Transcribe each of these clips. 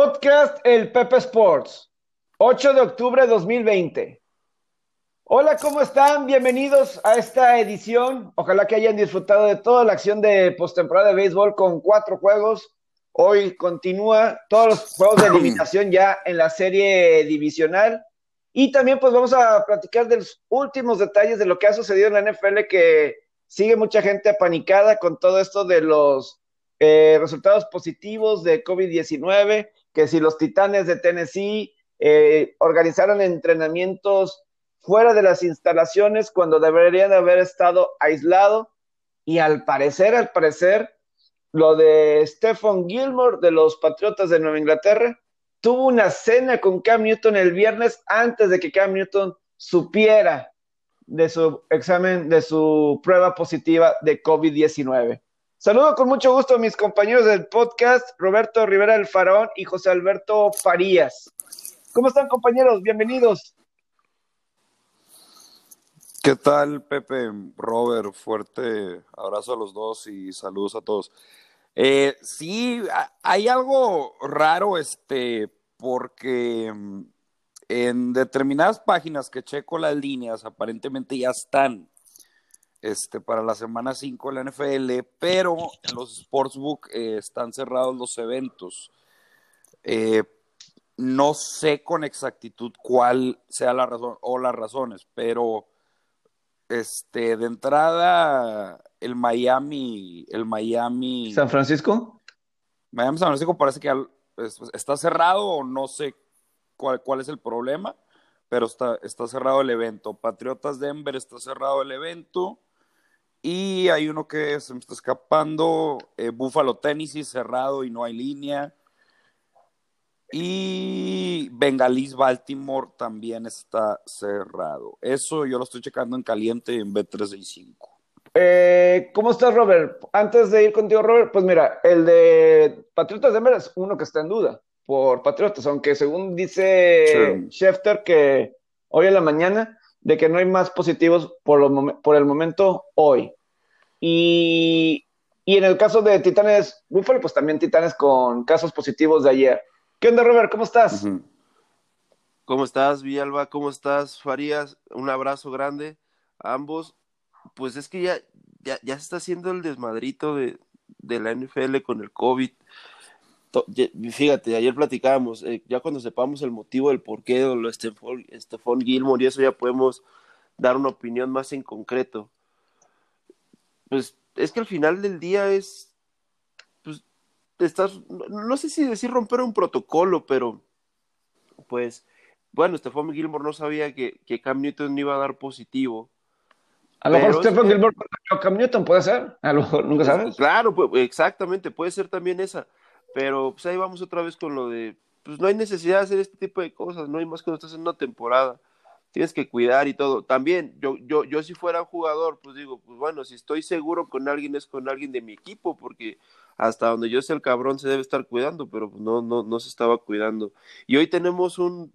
Podcast El Pepe Sports, 8 de octubre de 2020. Hola, ¿cómo están? Bienvenidos a esta edición. Ojalá que hayan disfrutado de toda la acción de postemporada de béisbol con cuatro juegos. Hoy continúa todos los juegos de eliminación ya en la serie divisional. Y también pues vamos a platicar de los últimos detalles de lo que ha sucedido en la NFL que sigue mucha gente apanicada con todo esto de los eh, resultados positivos de COVID-19 que si los Titanes de Tennessee eh, organizaron entrenamientos fuera de las instalaciones cuando deberían haber estado aislados y al parecer, al parecer, lo de Stephen Gilmore de los Patriotas de Nueva Inglaterra tuvo una cena con Cam Newton el viernes antes de que Cam Newton supiera de su examen, de su prueba positiva de COVID-19. Saludo con mucho gusto a mis compañeros del podcast, Roberto Rivera el Faraón y José Alberto Farías. ¿Cómo están compañeros? Bienvenidos. ¿Qué tal, Pepe? Robert, fuerte abrazo a los dos y saludos a todos. Eh, sí, hay algo raro, este, porque mm, en determinadas páginas que checo las líneas, aparentemente ya están este, para la semana 5 de la NFL, pero en los Sportsbook eh, están cerrados los eventos. Eh, no sé con exactitud cuál sea la razón o las razones, pero este, de entrada, el Miami, el Miami. ¿San Francisco? Miami San Francisco parece que está cerrado o no sé cuál, cuál es el problema, pero está, está cerrado el evento. Patriotas Denver está cerrado el evento. Y hay uno que se me está escapando, eh, Buffalo Tennessee cerrado y no hay línea. Y Bengalis Baltimore también está cerrado. Eso yo lo estoy checando en caliente en B365. Eh, ¿Cómo estás, Robert? Antes de ir contigo, Robert, pues mira, el de Patriotas Denver es uno que está en duda por Patriotas, aunque según dice Schefter que hoy en la mañana de que no hay más positivos por, por el momento hoy. Y, en el caso de Titanes Buffalo, pues también Titanes con casos positivos de ayer. ¿Qué onda, Robert? ¿Cómo estás? ¿Cómo estás, Villalba? ¿Cómo estás, Farías? Un abrazo grande a ambos. Pues es que ya, ya, ya se está haciendo el desmadrito de, de la NFL con el COVID fíjate, ayer platicábamos, eh, ya cuando sepamos el motivo del por qué de lo Stephon Gilmore y eso ya podemos dar una opinión más en concreto. Pues es que al final del día es, pues, estás, no, sé si decir romper un protocolo, pero, pues, bueno, Stephon Gilmore no sabía que, que Cam Newton iba a dar positivo. A lo mejor Stephon Gilmore Cam Newton puede ser, a lo mejor nunca sabes. Claro, pues, exactamente, puede ser también esa pero pues ahí vamos otra vez con lo de, pues no hay necesidad de hacer este tipo de cosas, no hay más cuando estás en una temporada. Tienes que cuidar y todo. También, yo, yo, yo si fuera un jugador, pues digo, pues bueno, si estoy seguro con alguien es con alguien de mi equipo, porque hasta donde yo sé el cabrón se debe estar cuidando, pero pues, no, no, no se estaba cuidando. Y hoy tenemos un,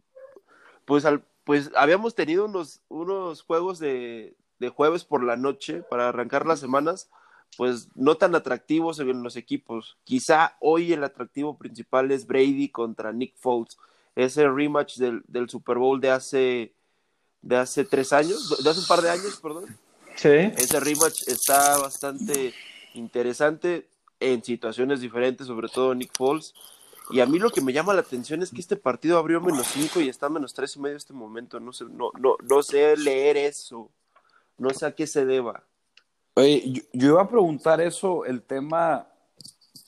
pues al, pues habíamos tenido unos, unos juegos de, de jueves por la noche para arrancar las semanas, pues no tan atractivos en los equipos. Quizá hoy el atractivo principal es Brady contra Nick Foles, ese rematch del, del Super Bowl de hace de hace tres años, de hace un par de años, perdón. Sí. Ese rematch está bastante interesante en situaciones diferentes, sobre todo Nick Foles. Y a mí lo que me llama la atención es que este partido abrió menos cinco y está menos tres y medio en este momento. No sé, no, no, no sé leer eso. No sé a qué se deba. Oye, yo, iba a preguntar eso, el tema,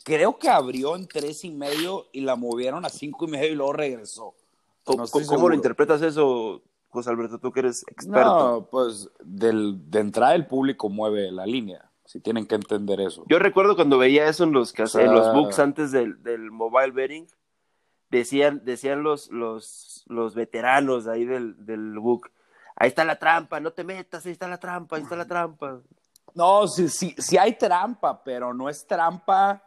creo que abrió en tres y medio y la movieron a cinco y medio y luego regresó. ¿Cómo, lo interpretas eso, José Alberto, tú que eres experto? No, pues del, de entrada el público mueve la línea, si tienen que entender eso. Yo recuerdo cuando veía eso en los, los books antes del, del mobile betting, decían, decían los, los, los veteranos ahí del, del book, ahí está la trampa, no te metas, ahí está la trampa, ahí está la trampa. No, sí, sí, sí hay trampa, pero no es trampa.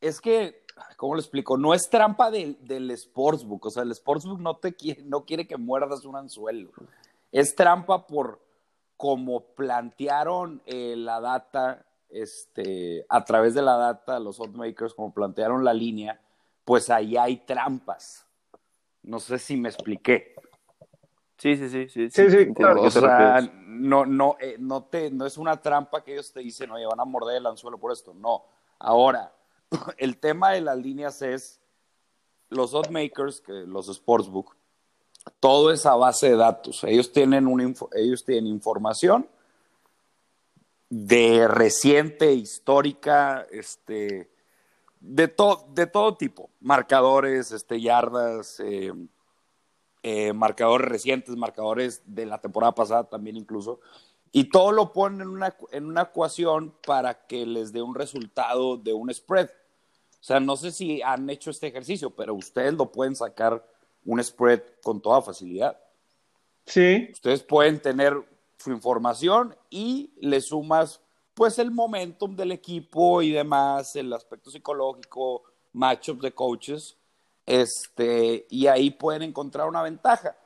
Es que, ¿cómo lo explico? No es trampa del, del sportsbook. O sea, el sportsbook no, te quiere, no quiere que muerdas un anzuelo. Es trampa por como plantearon eh, la data, este, a través de la data, los oddsmakers, como plantearon la línea, pues ahí hay trampas. No sé si me expliqué. Sí, sí, sí, sí. Sí, claro. O sea, no, no, eh, no, te, no es una trampa que ellos te dicen, oye, van a morder el anzuelo por esto. No. Ahora, el tema de las líneas es los oddmakers, que los sportsbook, todo es a base de datos. Ellos tienen, info- ellos tienen información de reciente, histórica, este, de, to- de todo tipo. Marcadores, este, yardas, eh, eh, marcadores recientes, marcadores de la temporada pasada también incluso. Y todo lo ponen en una, en una ecuación para que les dé un resultado de un spread. O sea, no sé si han hecho este ejercicio, pero ustedes lo pueden sacar un spread con toda facilidad. Sí, Ustedes pueden tener su información y le sumas pues el momentum del equipo y demás, el aspecto psicológico, matchups de coaches, este, y ahí pueden encontrar una ventaja.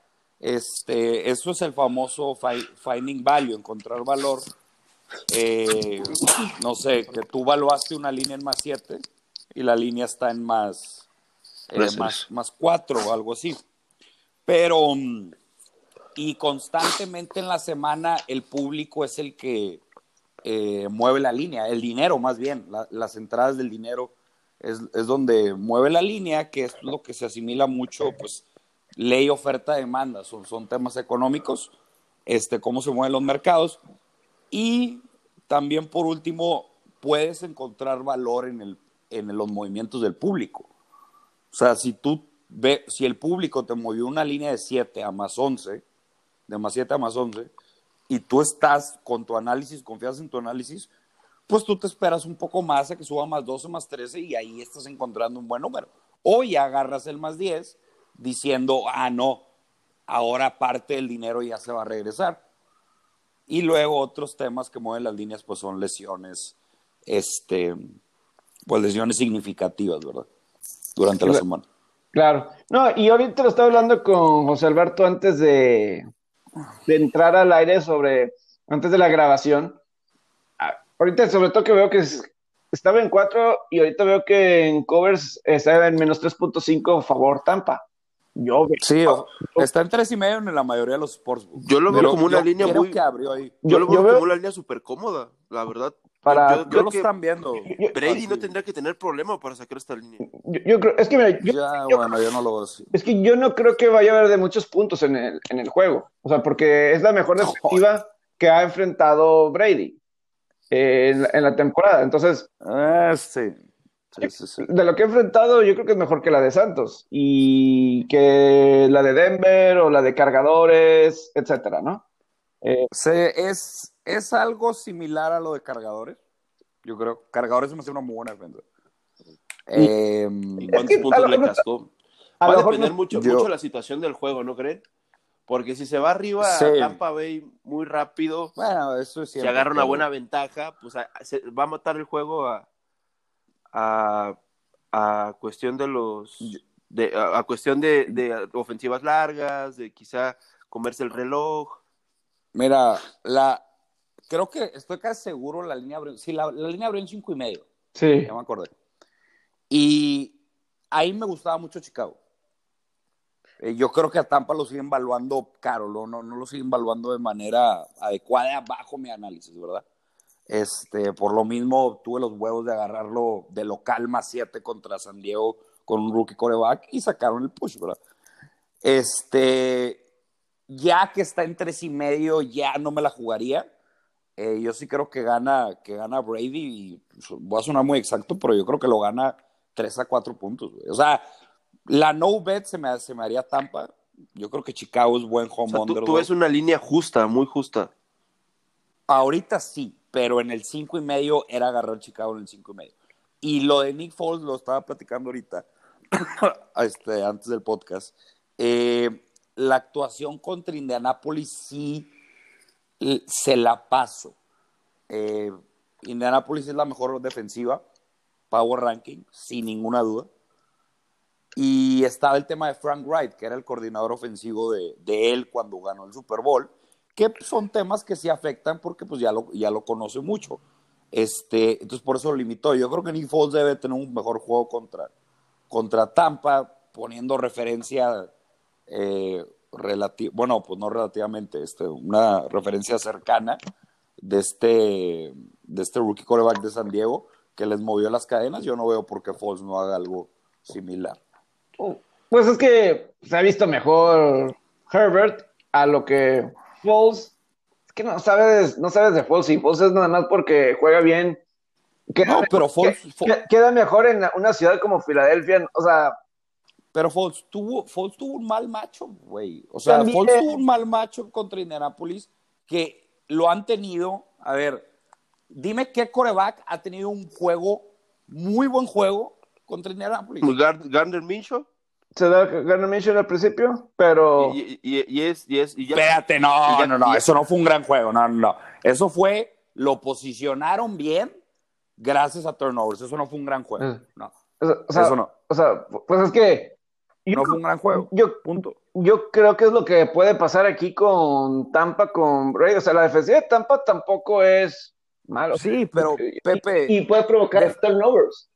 Este, eso es el famoso fi- finding value, encontrar valor. Eh, no sé, que tú valuaste una línea en más 7 y la línea está en más, eh, más, más 4 o algo así. Pero, mm, y constantemente en la semana el público es el que eh, mueve la línea, el dinero más bien, la- las entradas del dinero es, es donde mueve la línea, que es lo que se asimila mucho, pues, ley, oferta, demanda, son, son temas económicos, este, cómo se mueven los mercados, y también por último, puedes encontrar valor en, el, en los movimientos del público. O sea, si tú ves, si el público te movió una línea de 7 a más 11, de más 7 a más 11, y tú estás con tu análisis, confías en tu análisis, pues tú te esperas un poco más a que suba más 12, más 13 y ahí estás encontrando un buen número. O ya agarras el más 10 diciendo, ah, no, ahora parte del dinero ya se va a regresar. Y luego otros temas que mueven las líneas, pues son lesiones, este, pues lesiones significativas, ¿verdad? Durante la semana. claro. No, y ahorita lo estaba hablando con José Alberto antes de, de entrar al aire sobre, antes de la grabación. Ah, Ahorita sobre todo que veo que es- estaba en 4 y ahorita veo que en covers está en menos 3.5 favor Tampa. Yo, Sí, o- está en tres y medio en la mayoría de los sportsbooks. Yo lo veo Pero como una yo línea muy- que abrió ahí. Yo, Yo- lo yo veo veo- como una línea súper cómoda, la verdad. Para- yo, yo lo que están viendo. Brady no Así. tendría que tener problema para sacar esta línea. yo, yo creo, es que mira, yo, Ya, yo- bueno, yo no lo veo así. es que yo no creo que vaya a haber de muchos puntos en el, en el juego. O sea, porque es la mejor defensiva que ha enfrentado Brady eh, en, la- en la temporada. Entonces, Eh, sí. Sí, sí, sí. de lo que ha enfrentado, yo creo que es mejor que la de Santos y que la de Denver o la de Cargadores, etcétera, ¿no? Eh, Se- es, es algo similar a lo de cargadores. Yo creo. Cargadores me hace una muy buena defensa. Eh, ¿Y Es cuántos puntos le a Va a depender no- mucho, yo- mucho la situación del juego, ¿no creen? Porque si se va arriba Sí. a Tampa Bay muy rápido, bueno, eso es si agarra una buena ventaja, pues a- se- va a matar el juego a, a, a cuestión de los de, a, a cuestión de, de ofensivas largas, de quizá comerse el reloj. Mira, la, creo que estoy casi seguro la línea abrió. Sí, la, la línea abrió en cinco y medio. sí, Ya me acordé. Y ahí me gustaba mucho Chicago. Eh, yo creo que a Tampa lo siguen valuando caro, no, no, no lo siguen valuando de manera adecuada bajo mi análisis, ¿verdad? Este, por lo mismo tuve los huevos de agarrarlo de local más 7 contra San Diego con un rookie coreback y sacaron el push, ¿verdad? Este, ya que está en tres y medio, ya no me la jugaría. Eh, yo sí creo que gana, que gana Brady y pues, voy a sonar muy exacto, pero yo creo que lo gana 3 a 4 puntos. güey. O sea, la no bet se me, se me haría Tampa. Yo creo que Chicago es buen O home sea, tú, underdog. tú ves una línea justa, muy justa. Ahorita sí, pero en el 5 y medio era agarrar Chicago en el 5 y medio. Y lo de Nick Foles lo estaba platicando ahorita, este, antes del podcast. Eh, la actuación contra Indianapolis sí l- se la paso. Eh, Indianapolis es la mejor defensiva, Power Ranking, sin ninguna duda. Y estaba el tema de Frank Wright, que era el coordinador ofensivo de, él cuando ganó el Super Bowl, que son temas que sí afectan porque pues ya lo, ya lo conoce mucho. Este, entonces por eso lo limitó. Yo creo que Nick Foles debe tener un mejor juego contra, contra Tampa, poniendo referencia, eh, bueno, pues no relativamente, este, una referencia cercana de este, de este rookie quarterback de San Diego que les movió las cadenas. Yo no veo por qué Foles no haga algo similar. Pues es que se ha visto mejor Herbert a lo que Foles. Es que no sabes, no sabes de Foles y Foles es nada más porque juega bien. Queda, No, pero Foles, que- Fo- que- queda mejor en una ciudad como Filadelfia. O sea, pero Foles tuvo, Foles tuvo un mal macho, güey. O sea, También- Foles tuvo un mal macho contra Indianapolis que lo han tenido. A ver, dime qué coreback ha tenido un juego, muy buen juego contra Indianapolis. Gar- Gardner Minshew. se da Garner Minshew al principio, pero Y, y- y- es, y es, y ya. Espérate, no, y ya- no, no, ya- eso no fue un gran juego, no, no, no. Eso fue, lo posicionaron bien gracias a turnovers, eso no fue un gran juego, Eh. no, o sea, o sea, eso no, o sea, pues es que yo, no fue un gran juego, yo, punto. yo creo que es lo que puede pasar aquí con Tampa, con Brady. O sea, la defensiva de Tampa tampoco es malo. Sí, pero, Y- Pepe- y, puede provocar Def- turnovers.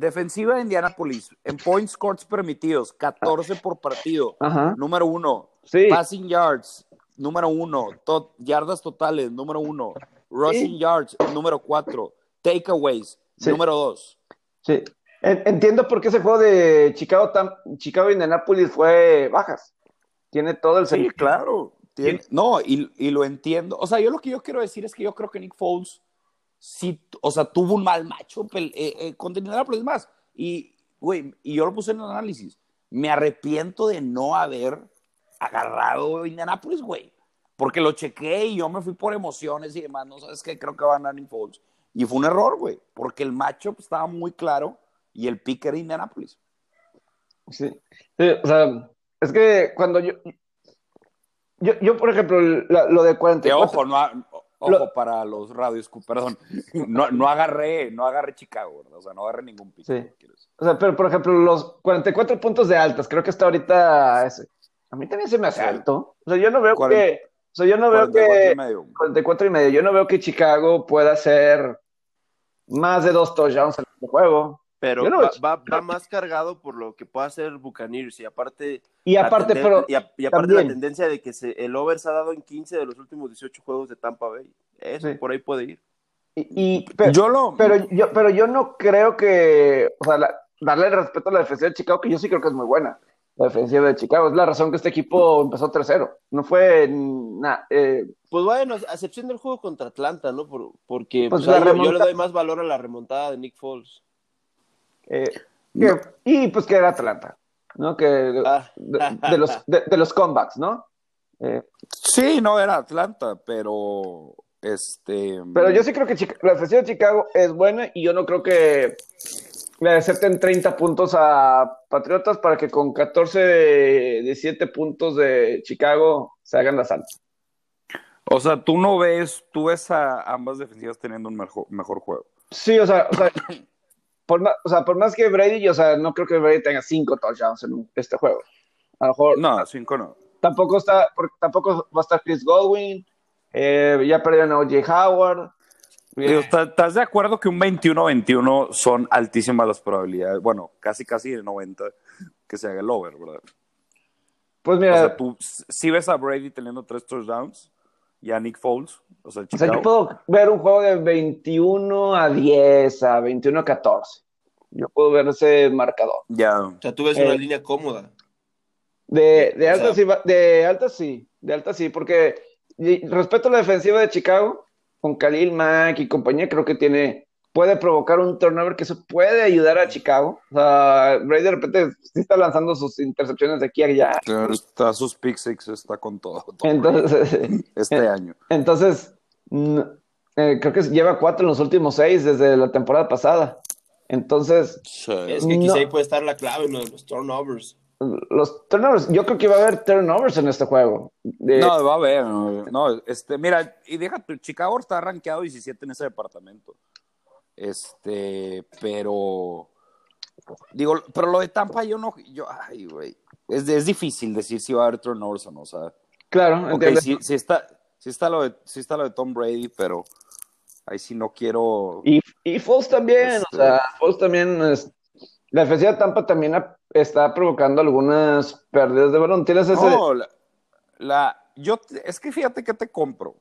Defensiva de Indianapolis, en points scores permitidos, 14 por partido, Ajá. número uno, Sí. passing yards, número uno, to- yardas totales, número uno, rushing Sí. yards, número cuatro, takeaways, Sí. número dos. Sí. En- Entiendo por qué ese juego de Chicago, Chicago Indianapolis fue bajas. Tiene todo el Sí, sentido. claro. Tiene- no, y, y lo entiendo. O sea, yo lo que yo quiero decir es que yo creo que Nick Foles sí, o sea, tuvo un mal macho eh, eh, contra Indianapolis más. Y, güey, y yo lo puse en el análisis. Me arrepiento de no haber agarrado Indianapolis, güey. Porque lo chequé y yo me fui por emociones y demás. No sabes qué, creo que va a ganar Foles. Y fue un error, güey. Porque el macho estaba muy claro y el pick era Indianapolis. Sí. Sí, o sea, es que cuando yo. Yo, yo por ejemplo, la- lo de Que 44. ojo, no, ojo Lo- para los radios, perdón, no, no agarré, no agarré Chicago, ¿verdad? o sea, no agarré ningún pick. Sí. O sea, pero por ejemplo, los 44 puntos de altas, creo que está ahorita. ese- A mí también se me hace alto. O sea, yo no veo que. O sea, yo no veo 44 que. y medio. 44 y medio. Yo no veo que Chicago pueda hacer más de dos touchdowns en el juego. Pero no- va, va- va más cargado por lo que puede hacer Buccaneers y aparte Y la aparte, tenden- pero. y, a- y aparte también. la tendencia de que se, el over se ha dado en 15 de los últimos 18 juegos de Tampa Bay. Eso Sí. por ahí puede ir. Y, y- pero, yo lo. pero, yo, pero yo no creo que. O sea, la- darle el respeto a la defensiva de Chicago, que yo sí creo que es muy buena. La defensiva de Chicago. Es la razón que este equipo empezó 3-0. No fue nada. Eh, Pues bueno, a excepción del juego contra Atlanta, ¿no? Por- porque Pues pues, ahí la yo- yo, le doy más valor a la remontada de Nick Foles. Eh, que- y pues que era Atlanta. ¿No? Que Ah. de, de los, de, de los comebacks, ¿no? Eh, Sí, no era Atlanta, pero. Este. Pero yo sí creo que Chica- la defensiva de Chicago es buena y yo no creo que le acepten 30 puntos a Patriotas para que con 14 de 17 puntos de Chicago se hagan la salta. O sea, tú no ves, tú ves a ambas defensivas teniendo un mejor, mejor juego. Sí, o sea, o sea, por más, o sea, por más que Brady, o sea, no creo que Brady tenga 5 touchdowns en este juego. A lo mejor No, cinco no. tampoco está, tampoco va a estar Chris Godwin, eh, ya perdieron a O.J. Howard. Digo, ¿estás- ¿Estás de acuerdo que un 21-21 son altísimas las probabilidades? Bueno, casi casi de 90 que se haga el over, ¿verdad? Pues O mira, sea, tú si ves a Brady teniendo tres touchdowns y a Nick Foles, o sea, O sea, yo puedo ver un juego de 21 a 10, a 21 a 14. Yo puedo ver ese marcador. ya. O sea, tú ves Eh, una línea cómoda. De, de O alta sea- sí, de alta sí, de alta sí, porque respeto a la defensiva de Chicago, con Khalil Mack y compañía, creo que tiene, puede provocar un turnover que eso puede ayudar a Chicago. O sea, Brady de repente sí está lanzando sus intercepciones de aquí a allá. Claro, está sus pick six, está con todo, todo Entonces, este año. Entonces, eh, creo que lleva cuatro en los últimos seis desde la temporada pasada. Entonces, Es que no. quizá ahí puede estar la clave de los turnovers. los turnovers, yo creo que va a haber turnovers en este juego. No, va a haber. No, no, este, mira, y deja tu, Chicago está rankeado 17 en ese departamento. Este, pero digo, pero lo de Tampa yo no, yo, ay, güey, es, es difícil decir si va a haber turnovers o no, o sea, claro, ok, sí, sí está, sí está lo de, sí está lo de Tom Brady, pero ahí sí no quiero, Y, y Foles también, Este- o sea, Foles también es- la defensiva de Tampa también ha- está provocando algunas pérdidas de balón. ¿Tienes ese? No, la, la- yo, es que fíjate que te compro.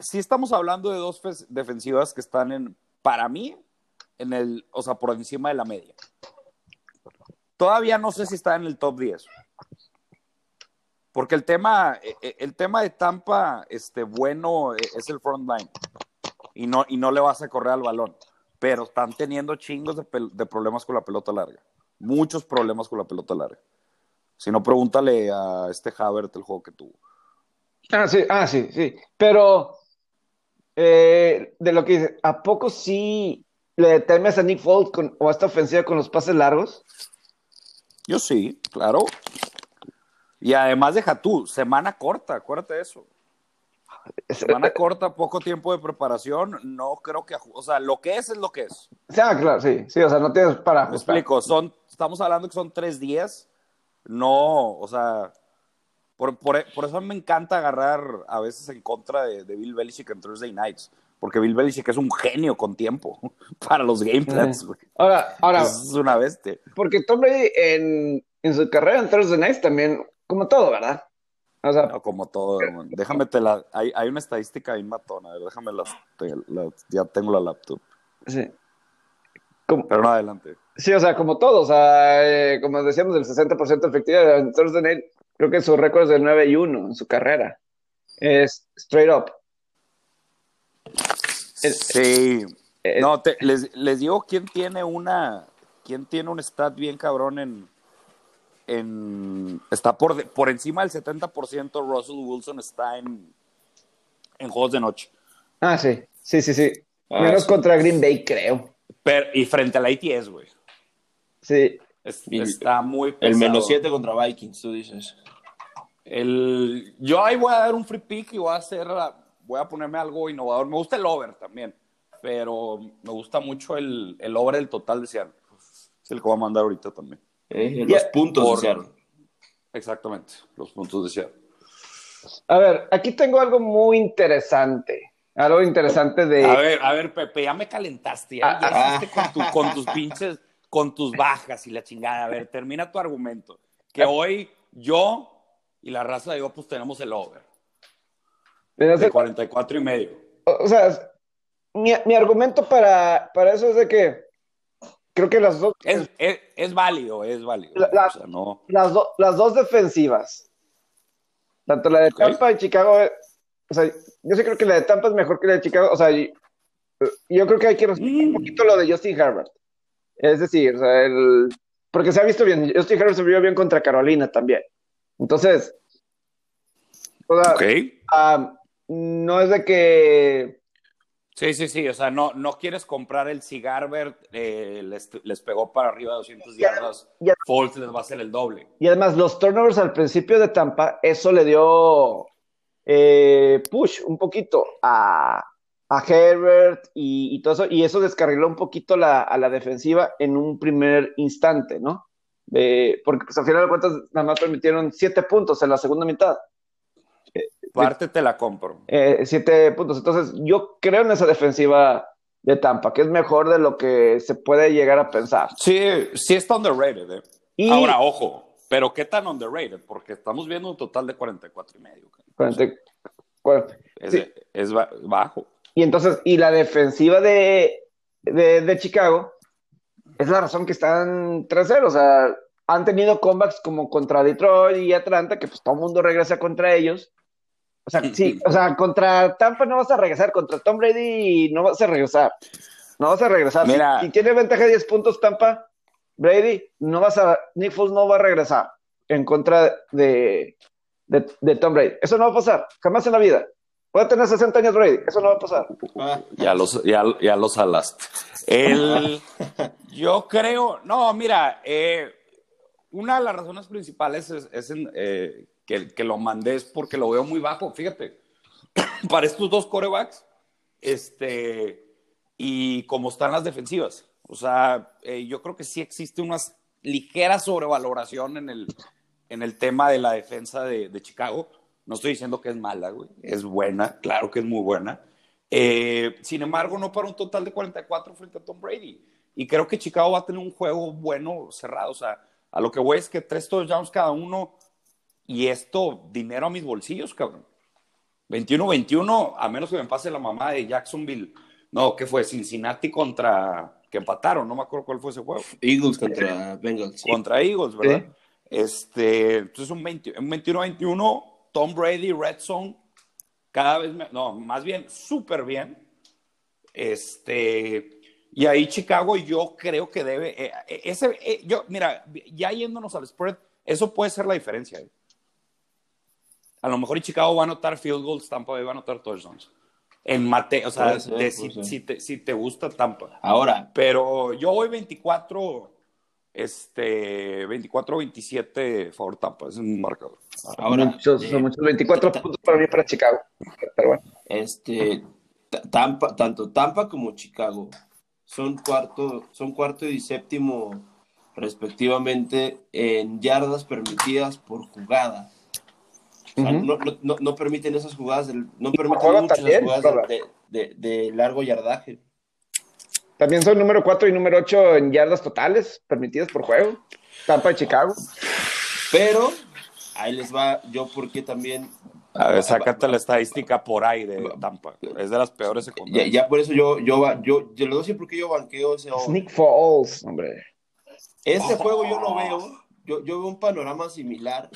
Si estamos hablando de dos defensivas que están en, para mí, en el, o sea, por encima de la media. Todavía no sé si está en el top 10. Porque el tema, eh, eh, el tema de Tampa, este, bueno, eh, es el front line. Y no, y no le vas a correr al balón. Pero están teniendo chingos de problemas con la pelota larga. Muchos problemas con la pelota larga. Si no, pregúntale a este Havert el juego que tuvo. Ah, sí, ah, sí, sí. Pero eh, de lo que dice, ¿a poco sí le temes a Nick Foles con- o a esta ofensiva con los pases largos? Yo sí, claro. Y además deja tú, semana corta, acuérdate de eso. Semana corta, poco tiempo de preparación, no creo que, o sea, lo que es es lo que es. Ah, claro, sí, sí, o sea, no tienes para Me explico, son, estamos hablando que son tres días, no, o sea, por, por, por eso me encanta agarrar a veces en contra de, de Bill Belichick en Thursday Nights, porque Bill Belichick es un genio con tiempo para los game plans. Ahora, ahora, Es una bestia. porque Tom Brady en, en su carrera en Thursday Nights también, como todo, ¿verdad? O sea, No, como todo, man. déjame te la, hay, hay una estadística ahí matona, a ver, déjame las, te- la- ya tengo la laptop, sí. Como- pero no adelante. Sí, o sea, como todo, o sea, eh, como decíamos, el 60% de efectividad en Thursday Night, creo que su récord es de 9 y 1 en su carrera. Es straight up. Sí. No, te- les, les digo quién tiene una, quién tiene un stat bien cabrón en, en está por, por encima del 70%, Russell Wilson está en, en juegos de noche. Ah, sí, sí, sí, sí. Ah, Menos sí. contra Green Bay, creo. Pero, y frente al ATS, güey. Sí, Es- Y- está muy El pesado. menos 7 contra Vikings, tú dices. El, yo ahí voy a dar un free pick y voy a hacer, voy a ponerme algo innovador. Me gusta el over también, pero me gusta mucho el, el over del total de Seattle. Es el que voy a mandar ahorita también. Eh, los puntos por- de Seattle. Exactamente, los puntos de Seattle. A ver, aquí tengo algo muy interesante. Algo interesante de. A ver, a ver, Pepe, ya me calentaste. Ya, Ah, ah. con, tu- con tus pinches, con tus bajas y la chingada. A ver, termina tu argumento. Que hoy yo y la raza de pues tenemos el over de- de 44 y medio. o sea, mi, mi argumento para, para eso es de que creo que las dos, Es, es, es válido, es válido. La- o sea, no. las, do- las dos defensivas, tanto la de. Tampa y Chicago, eh, o sea, yo sí creo que la de Tampa es mejor que la de Chicago. O sea, yo creo que hay que respetar un Mm. poquito lo de Justin Herbert. Es decir, o sea, el, porque se ha visto bien. Justin Herbert se vio bien contra Carolina también. Entonces, o sea, Ok. ah, no es de que Sí, sí, sí. O sea, no, no quieres comprar el Cigarbert, eh, les, les pegó para arriba de 200 Ya- yardas. ya- Foles les va a hacer el doble. Y además, los turnovers al principio de Tampa, eso le dio eh, push un poquito a, a Herbert y, y todo eso, y eso descarriló un poquito la, a la defensiva en un primer instante, ¿no? Porque pues, al final de cuentas nada más permitieron siete puntos en la segunda mitad, Parte te la compro. eh, siete puntos. Entonces, yo creo en esa defensiva de Tampa, que es mejor de lo que se puede llegar a pensar. Sí, sí está underrated. eh. Y Ahora, ojo, pero ¿qué tan underrated? Porque estamos viendo un total de 44 y medio. cara. 40 40 Es, Sí. es ba- bajo. Y entonces, y la defensiva de, de, de Chicago es la razón que están 3-0. O sea, han tenido comebacks como contra Detroit y Atlanta, que pues todo el mundo regresa contra ellos. O sea, sí, o sea, contra Tampa no vas a regresar, contra Tom Brady no vas a regresar. No vas a regresar. Si- Mira. Si, tiene ventaja de 10 puntos Tampa, Brady, no vas a, Nick Foles no va a regresar en contra de, de, de Tom Brady. Eso no va a pasar, jamás en la vida. Puede tener 60 años Brady, eso no va a pasar. Ah, Ya los, ya, ya los alaste. El, yo creo, no, mira, eh, una de las razones principales es, es en, eh, que, que lo mandé es porque lo veo muy bajo. Fíjate, para estos dos corebacks, este, y como están las defensivas. O sea, eh, yo creo que sí existe una ligera sobrevaloración en el, en el tema de la defensa de, de Chicago. No estoy diciendo que es mala, güey. Es buena, claro que es muy buena. Eh, sin embargo, no para un total de 44 frente a Tom Brady. Y creo que Chicago va a tener un juego bueno cerrado. O sea, a lo que voy es que tres touchdowns cada uno y esto, dinero a mis bolsillos, cabrón. 21-21, a menos que me pase la mamá de Jacksonville. No, ¿qué fue? Cincinnati contra. que empataron, no me acuerdo cuál fue ese juego. Eagles contra Bengals. Contra Eagles, ¿verdad? Este, entonces un 21-21, Tom Brady, Red Zone, cada vez, no, más bien, súper bien. Este, y ahí Chicago yo creo que debe, eh, eh, ese, eh, yo, mira, ya yéndonos al spread, eso puede ser la diferencia. A lo mejor Chicago va a anotar field goals, Tampa va a anotar touchdowns. En mate, o sea, si, te, si, te, gusta Tampa. Ahora. Pero yo voy 24, este, 24-27 favor Tampa, es un marcador. Ahora, son muchos 24 puntos para mí para Chicago. Pero bueno. Este, Tampa, tanto Tampa como Chicago son cuarto, son cuarto y séptimo respectivamente en yardas permitidas por jugada. no, no, no, permiten esas jugadas, no permiten muchas jugadas de, de, largo yardaje. También son número 4 y número 8 en yardas totales permitidas por juego. Tampa de Chicago. Pero ahí les va yo porque también a ver, sácate la estadística por ahí de Tampa. Es de las peores secundarias. Ya, por eso yo, yo, yo, yo, le doy porque yo banqueo ese. Sneak Falls, hombre. Este juego yo lo veo, yo, yo veo un panorama similar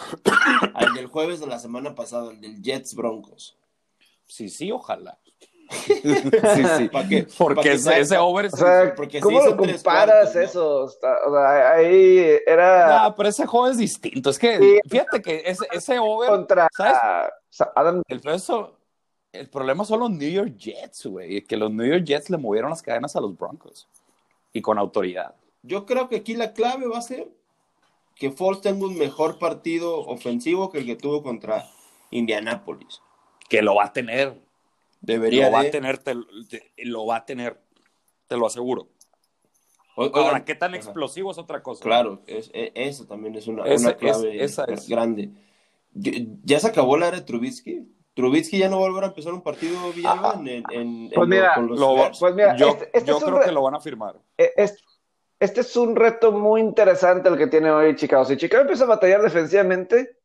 al del jueves de la semana pasada, el del Jets Broncos. Sí, sí, ojalá. Sí, sí. ¿Para qué? Porque ese, over o sea, porque ¿Cómo lo comparas eso? O sea, ahí era. No, pero ese juego es distinto. Es que, fíjate que ese, ese over. Contra. ¿sabes? Adam... El, el problema son los New York Jets, güey. Que los New York Jets le movieron las cadenas a los Broncos. Y con autoridad. Yo creo que aquí la clave va a ser que Foles tenga un mejor partido ofensivo que el que tuvo contra Indianapolis. Que lo va a tener. Debería lo va a tener, lo va a tener, te lo aseguro. Ahora, qué tan explosivo es otra cosa. Claro, es, e, eso también es una, clave grande. ¿Ya se acabó la era de Trubisky? Trubisky ya no va a volver a empezar un partido Villalba ah, en, en, pues mira, con los pues mira, yo, este, este creo que lo van a firmar. E, este, este, es un reto muy interesante el que tiene hoy Chicago. Si Chicago empieza a batallar defensivamente,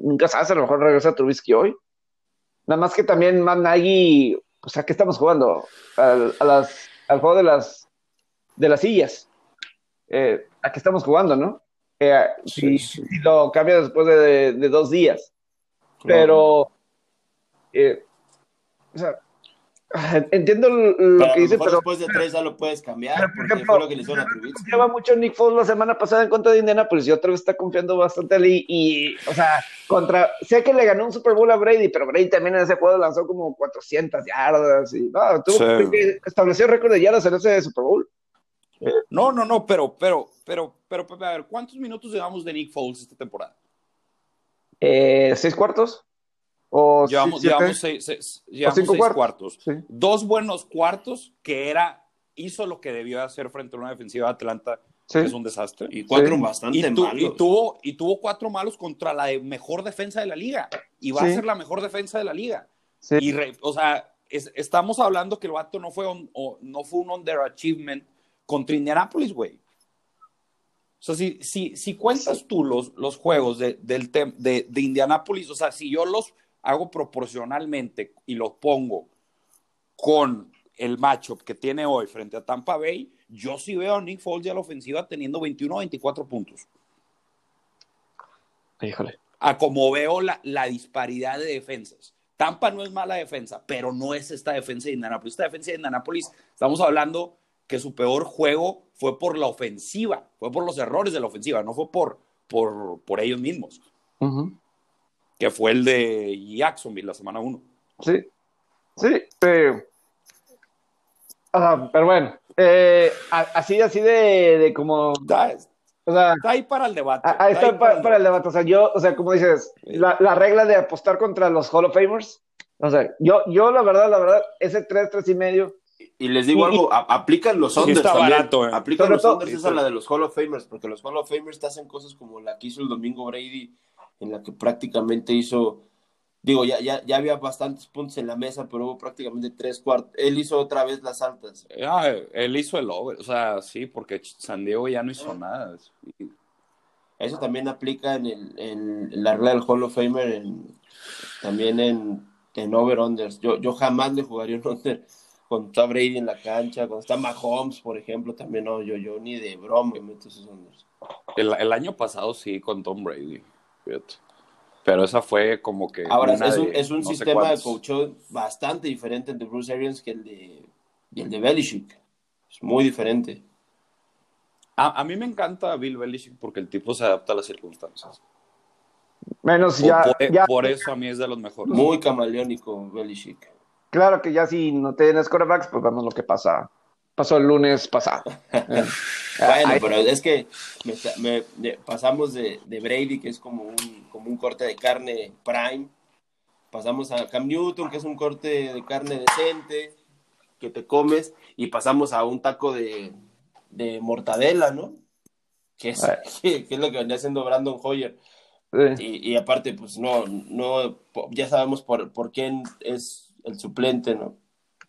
nunca sabes, a lo mejor regresa Trubisky hoy. Nada más que también Matt Nagy, o sea, ¿qué estamos jugando? Al, a las, al juego de las, de las sillas. Eh, ¿A qué estamos jugando, no? Eh, si, lo cambia después de, dos días. Pero, eh, o sea, Entiendo lo que dice, pero. Después de tres ya lo puedes cambiar. por ejemplo, lo que le hizo Confiaba mucho Nick Foles la semana pasada en contra de Indianapolis y otra vez está confiando bastante ahí. Y, o sea, contra. Sé que le ganó un Super Bowl a Brady, pero Brady también en ese juego lanzó como 400 yardas. Y, no, tuvo que estableció récord de yardas en ese Super Bowl. No, no, no, pero, pero, pero, pero, a ver, ¿cuántos minutos llevamos de Nick Foles esta temporada? Eh, ¿Seis cuartos? O llevamos, seis, cuartos. Dos buenos cuartos que era, hizo lo que debió hacer frente a una defensiva de Atlanta, que es un desastre. Y cuatro bastante malos. Y tuvo, y tuvo cuatro malos contra la mejor defensa de la liga. Y va a ser la mejor defensa de la liga. Y o sea, estamos hablando que el vato no fue, no fue un underachievement contra Indianapolis, güey. O sea, si, si, si cuentas tú los, los juegos de, del de, de Indianapolis, o sea, si yo los hago proporcionalmente y lo pongo con el matchup que tiene hoy frente a Tampa Bay, yo sí veo a Nick Foles ya a la ofensiva teniendo 21 o 24 puntos. Híjole. A como veo la, la, disparidad de defensas. Tampa no es mala defensa, pero no es esta defensa de Indianapolis. Esta defensa de Indianapolis, estamos hablando que su peor juego fue por la ofensiva, fue por los errores de la ofensiva, no fue por, por, por ellos mismos que fue el de Jacksonville la semana 1. Sí, sí, pero, pero bueno, eh, así, así de, de como... Está, o sea, está ahí para el debate. Ahí está, para, el debate. O sea, yo, o sea, como dices, la, la, regla de apostar contra los Hall of Famers. O sea, yo, yo la verdad, la verdad, ese 3, 3 y medio. Y les digo algo, aplican los unders Barato, eh. Aplican los unders, esa es la de los Hall of Famers, porque los Hall of Famers te hacen cosas como la que hizo el domingo Brady en la que prácticamente hizo digo, ya, ya, ya había bastantes puntos en la mesa, pero hubo prácticamente tres cuartos. Él hizo otra vez las altas. Ah, él hizo el over, o sea, sí, porque San Diego ya no hizo nada. Eso también aplica en, el, en la regla del Hall of Famer, en, también en, en over-unders. Yo, yo jamás le jugaría un under cuando está Brady en la cancha, cuando está Mahomes, por ejemplo, también no, yo, yo ni de broma me meto esos unders. El, el, año pasado sí con Tom Brady, fíjate. Pero esa fue como que. Ahora, es un, es un no sistema de coach bastante diferente el de Bruce Arians que el de, el de Belichick. Es muy diferente. A, a, mí me encanta Bill Belichick porque el tipo se adapta a las circunstancias. Menos ya por, ya, por, eso a mí es de los mejores. Muy camaleónico Belichick. Claro que ya si no tienes quarterbacks, pues vemos lo que pasa. Pasó el lunes pasado. bueno, pero es que me, me, pasamos de, de, Brady, que es como un, como un corte de carne prime. Pasamos a Cam Newton, que es un corte de carne decente, que te comes. Y pasamos a un taco de, de mortadela, ¿no? Que es, que, que es lo que venía haciendo Brandon Hoyer. Y, y, aparte, pues no, no, ya sabemos por, por qué es el suplente, ¿no?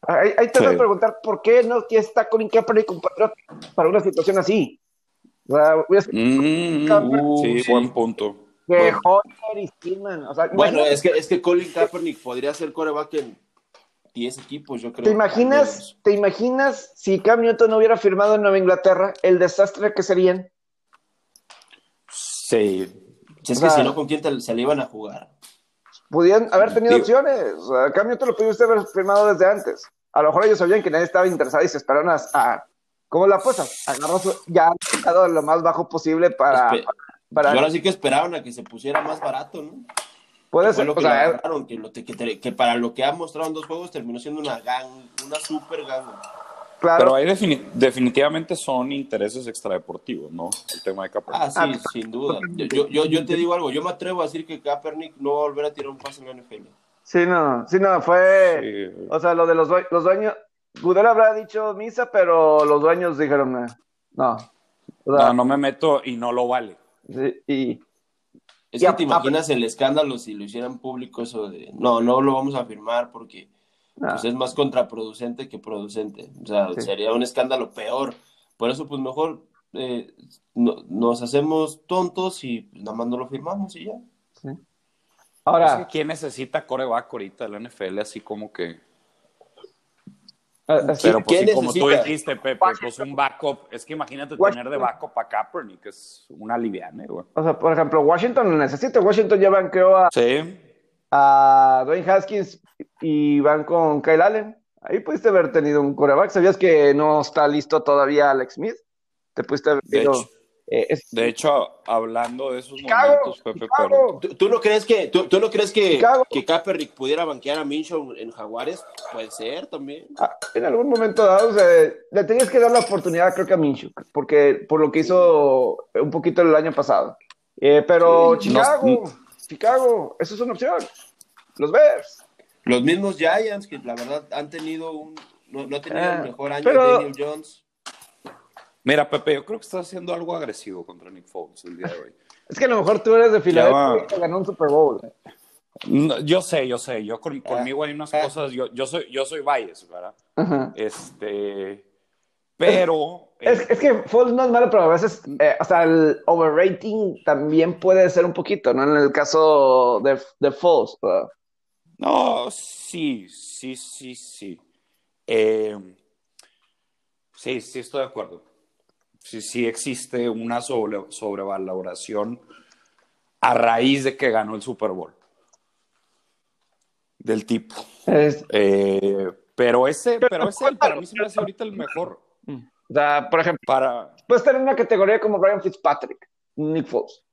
Ahí, ahí te sí. voy a preguntar por qué no está Colin Kaepernick para una situación así. O sea, mm, uh, sí, sí, buen punto. Que bueno. Hoyer y Stillman, o sea, bueno, es que, es que Colin Kaepernick podría ser coreback en 10 equipos, yo creo. ¿Te imaginas, ¿Te imaginas si Cam Newton no hubiera firmado en Nueva Inglaterra el desastre que serían? Sí. Si es o sea, que si no, ¿con quién te, se le iban a jugar? Pudieran haber tenido Digo. opciones. O sea, Cam Newton lo pudiste haber firmado desde antes. A lo mejor ellos sabían que nadie estaba interesado y se esperaron a. a ¿Cómo la apuesta? Agarró su, ya dado lo más bajo posible para. Espe para y ahora sí que esperaban a que se pusiera más barato, ¿no? Puede ser. Lo que, o sea, agarraron, que, lo, que, que, para lo que ha mostrado en dos juegos terminó siendo una gang, una super gang. Claro. Pero ahí defini definitivamente son intereses extradeportivos, ¿no? El tema de Kaepernick. Ah, sí, ah, sin duda. Yo, yo, yo, te digo algo, yo me atrevo a decir que Kaepernick no va a volver a tirar un pase en la NFL. Sí, no, sí, no, fue, sí. o sea, lo de los, los dueños, Gudel habrá dicho misa, pero los dueños dijeron, no. O sea, no, no me meto y no lo vale. Sí, y... Es que te imaginas el escándalo si lo hicieran público eso de, no, no lo vamos a firmar porque Ah. pues es más contraproducente que producente. O sea, sí. sería un escándalo peor. Por eso, pues mejor eh, no, nos hacemos tontos y nada más no lo firmamos y ya. Sí. Ahora, es que ¿quién necesita coreback ahorita de la NFL? Así como que. Así, Pero pues, sí, como tú dijiste, Pepe, pues un backup. Es que imagínate Washington. tener de backup a Kaepernick, es una liviana, güey. O sea, por ejemplo, Washington lo necesita. Washington ya banqueó a. Sí a Dwayne Haskins y van con Kyle Allen. Ahí pudiste haber tenido un coreback. ¿Sabías que no está listo todavía Alex Smith? Te pudiste haber de, hecho, eh, es... de hecho, hablando de esos Chicago, momentos, Pepe, Chicago. ¿Tú, ¿Tú, no crees que tú, tú no crees que, que Kaepernick pudiera banquear a Minshew en Jaguares? Puede ser también. Ah, en algún momento dado, o sea, le tenías que dar la oportunidad, creo que a Minshew, porque por lo que hizo un poquito el año pasado. Eh, pero sí, Chicago, no, Chicago, eso es una opción. Los Bears. Los mismos Giants, que la verdad han tenido un. No, no ha tenido ah, el mejor año pero... Daniel Jones. Mira, Pepe, yo creo que estás haciendo algo agresivo contra Nick Foles el día de hoy. Es que a lo mejor tú eres de Filadelfia que ganó un Super Bowl. No, yo sé, yo sé. Yo con, conmigo hay unas cosas. Yo, yo soy, yo soy bias, ¿verdad? Uh -huh. Este. Pero. Es, eh, es, que Foles no es malo, pero a veces, eh, o sea, el overrating también puede ser un poquito, ¿no? En el caso de, de. ¿verdad? No, sí, sí, sí, sí. Eh, sí, sí estoy de acuerdo. Sí, sí existe una sobre, sobrevaloración a raíz de que ganó el Super Bowl. Del tipo. Es... Eh, pero ese, pero ese para mí se me hace ahorita el mejor. O sea, por ejemplo, para... puede estar en una categoría como Ryan Fitzpatrick, Nick Foles.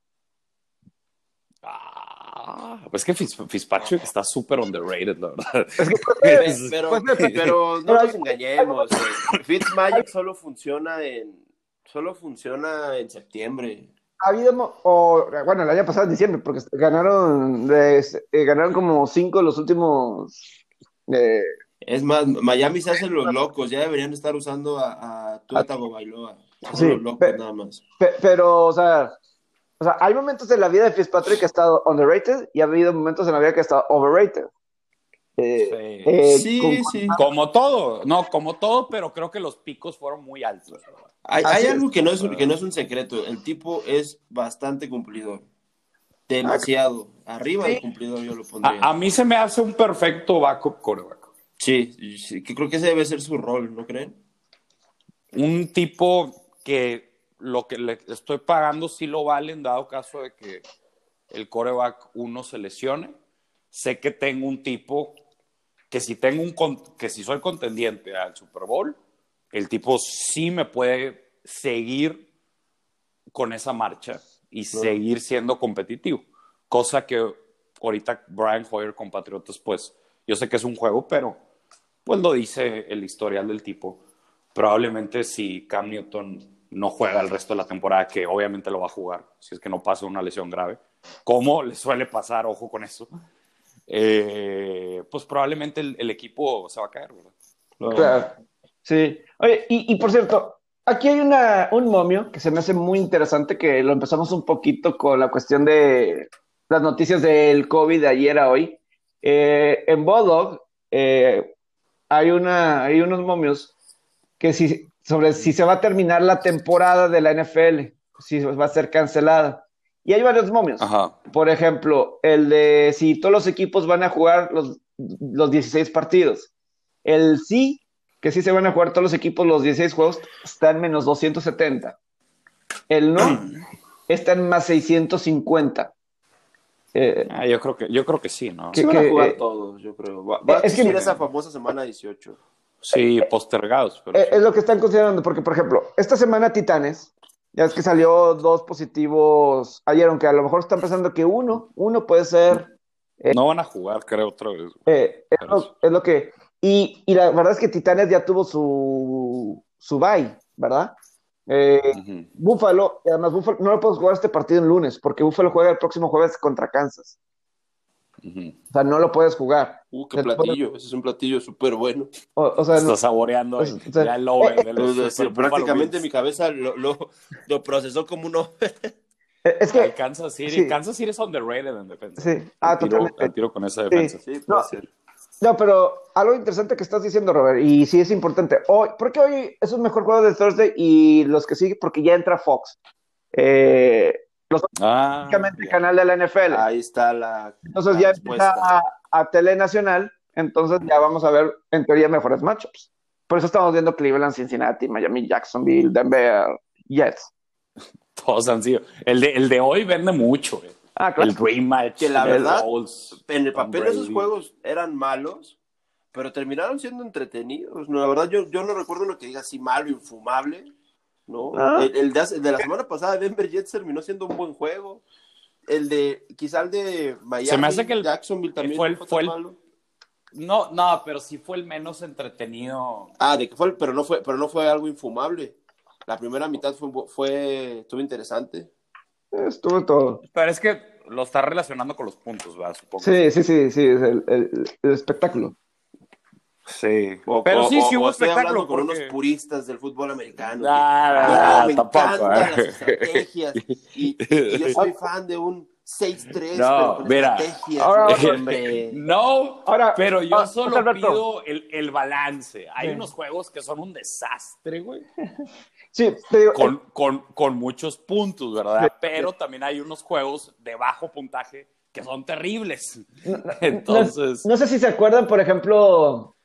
Ah, pues que Fitzpatrick está súper underrated, la verdad. Es que, pues, pero, pero, pero, no nos engañemos. eh. Fitzmagic solo funciona en solo funciona en septiembre. Ha habido, o, bueno, el año pasado en diciembre, porque ganaron, de, eh, ganaron como cinco los últimos. Eh, es más, Miami se hacen los locos, ya deberían estar usando a, a Tua Tagovailoa. Sí, los locos, pe, nada más. Pe, pero, o sea, O sea, hay momentos en la vida de Fitzpatrick que ha estado underrated y ha habido momentos en la vida que ha estado overrated. Eh, sí, eh, sí, sí. Como todo, no, como todo, pero creo que los picos fueron muy altos. Hay, hay algo que no, es, que no es un secreto. El tipo es bastante cumplidor. Demasiado. Arriba del cumplidor yo lo pondría. A, mí se me hace un perfecto backup coreback. Sí, sí, que creo que ese debe ser su rol, ¿no creen? Un tipo que lo que le estoy pagando sí lo vale en dado caso de que el coreback uno se lesione. Sé que tengo un tipo que si tengo un que si soy contendiente al Super Bowl, el tipo sí me puede seguir con esa marcha y seguir siendo competitivo. Cosa que ahorita Brian Hoyer con Patriotas, pues yo sé que es un juego, pero pues lo dice el historial del tipo. Probablemente si Cam Newton no juega el resto de la temporada, que obviamente lo va a jugar, si es que no pasa una lesión grave, como le suele pasar, ojo con eso, eh, pues probablemente el, equipo se va a caer, ¿verdad? Claro. Sí. Oye, y, por cierto, aquí hay una, un momio que se me hace muy interesante, que lo empezamos un poquito con la cuestión de las noticias del COVID de ayer a hoy. Eh, en Bodog eh, hay, una, hay unos momios que si sobre si se va a terminar la temporada de la NFL, si va a ser cancelada. Y hay varios momios. Por ejemplo, el de si todos los equipos van a jugar los, los 16 partidos. El sí, que sí se van a jugar todos los equipos los 16 juegos, está en menos 270. El no está en más 650. Eh, ah, yo creo que yo creo que sí, ¿no? Que, van a jugar eh, todos, yo creo. Va, va es a que esa famosa semana 18. Sí, postergados. Pero eh, es lo que están considerando, porque, por ejemplo, esta semana Titanes, ya es que salió dos positivos ayer, aunque a lo mejor están pensando que uno, uno puede ser. Eh, no van a jugar, creo, otra vez. Eh, es, lo, que. Y, y, la verdad es que Titanes ya tuvo su, su bye, ¿verdad? Búfalo, y además Búfalo, no lo puedo jugar este partido en lunes, porque Búfalo juega el próximo jueves contra Kansas. O sea, no lo puedes jugar. Uh, qué platillo. Ese es un platillo súper bueno. O, sea, Está saboreando ya el over. Eh, prácticamente mi cabeza lo, lo, lo, procesó como un over. Eh, es que. Kansas City, Kansas City es underrated en defensa. Sí, ah, tiro, totalmente. tiro con esa defensa. Sí, no, no, pero algo interesante que estás diciendo, Robert, y sí es importante. Hoy, porque hoy es un mejor juego de Thursday y los que siguen, porque ya entra Fox. Eh, los ah, canal de la NFL. Ahí está la. Entonces ya empieza a, a Tele Nacional, entonces ya vamos a ver en teoría mejores matchups. Por eso estamos viendo Cleveland, Cincinnati, Miami, Jacksonville, Denver, Jets. Todos han sido. El de, el de hoy vende mucho. Eh. Ah, claro. El Dream Match. Que la verdad, en el papel esos juegos eran malos, pero terminaron siendo entretenidos. No, la verdad, yo, yo no recuerdo lo que diga así malo, infumable. ¿no? Ah. El, de, la semana pasada, Denver Jets terminó siendo un buen juego. El de, quizá el de Miami, Se me hace que el, Jacksonville también fue el, fue el No, no, pero sí fue el menos entretenido. Ah, de que fue, pero no fue, pero no fue algo infumable. La primera mitad fue, fue estuvo interesante. Estuvo todo. Pero es que lo está relacionando con los puntos, ¿verdad? Supongo. Sí, sí, sí, sí, el espectáculo. Sí. pero sí, sí hubo espectáculo. con unos puristas del fútbol americano. Ah, me tampoco, ¿eh? las estrategias. Y, yo soy fan de un 6-3. No, mira. Ahora, no, ahora, pero yo ah, solo pido el, el, balance. Hay unos juegos que son un desastre, güey. Sí, te digo, con, con, con, muchos puntos, ¿verdad? Pero también hay unos juegos de bajo puntaje que son terribles. Entonces. no, sé si se acuerdan, por ejemplo,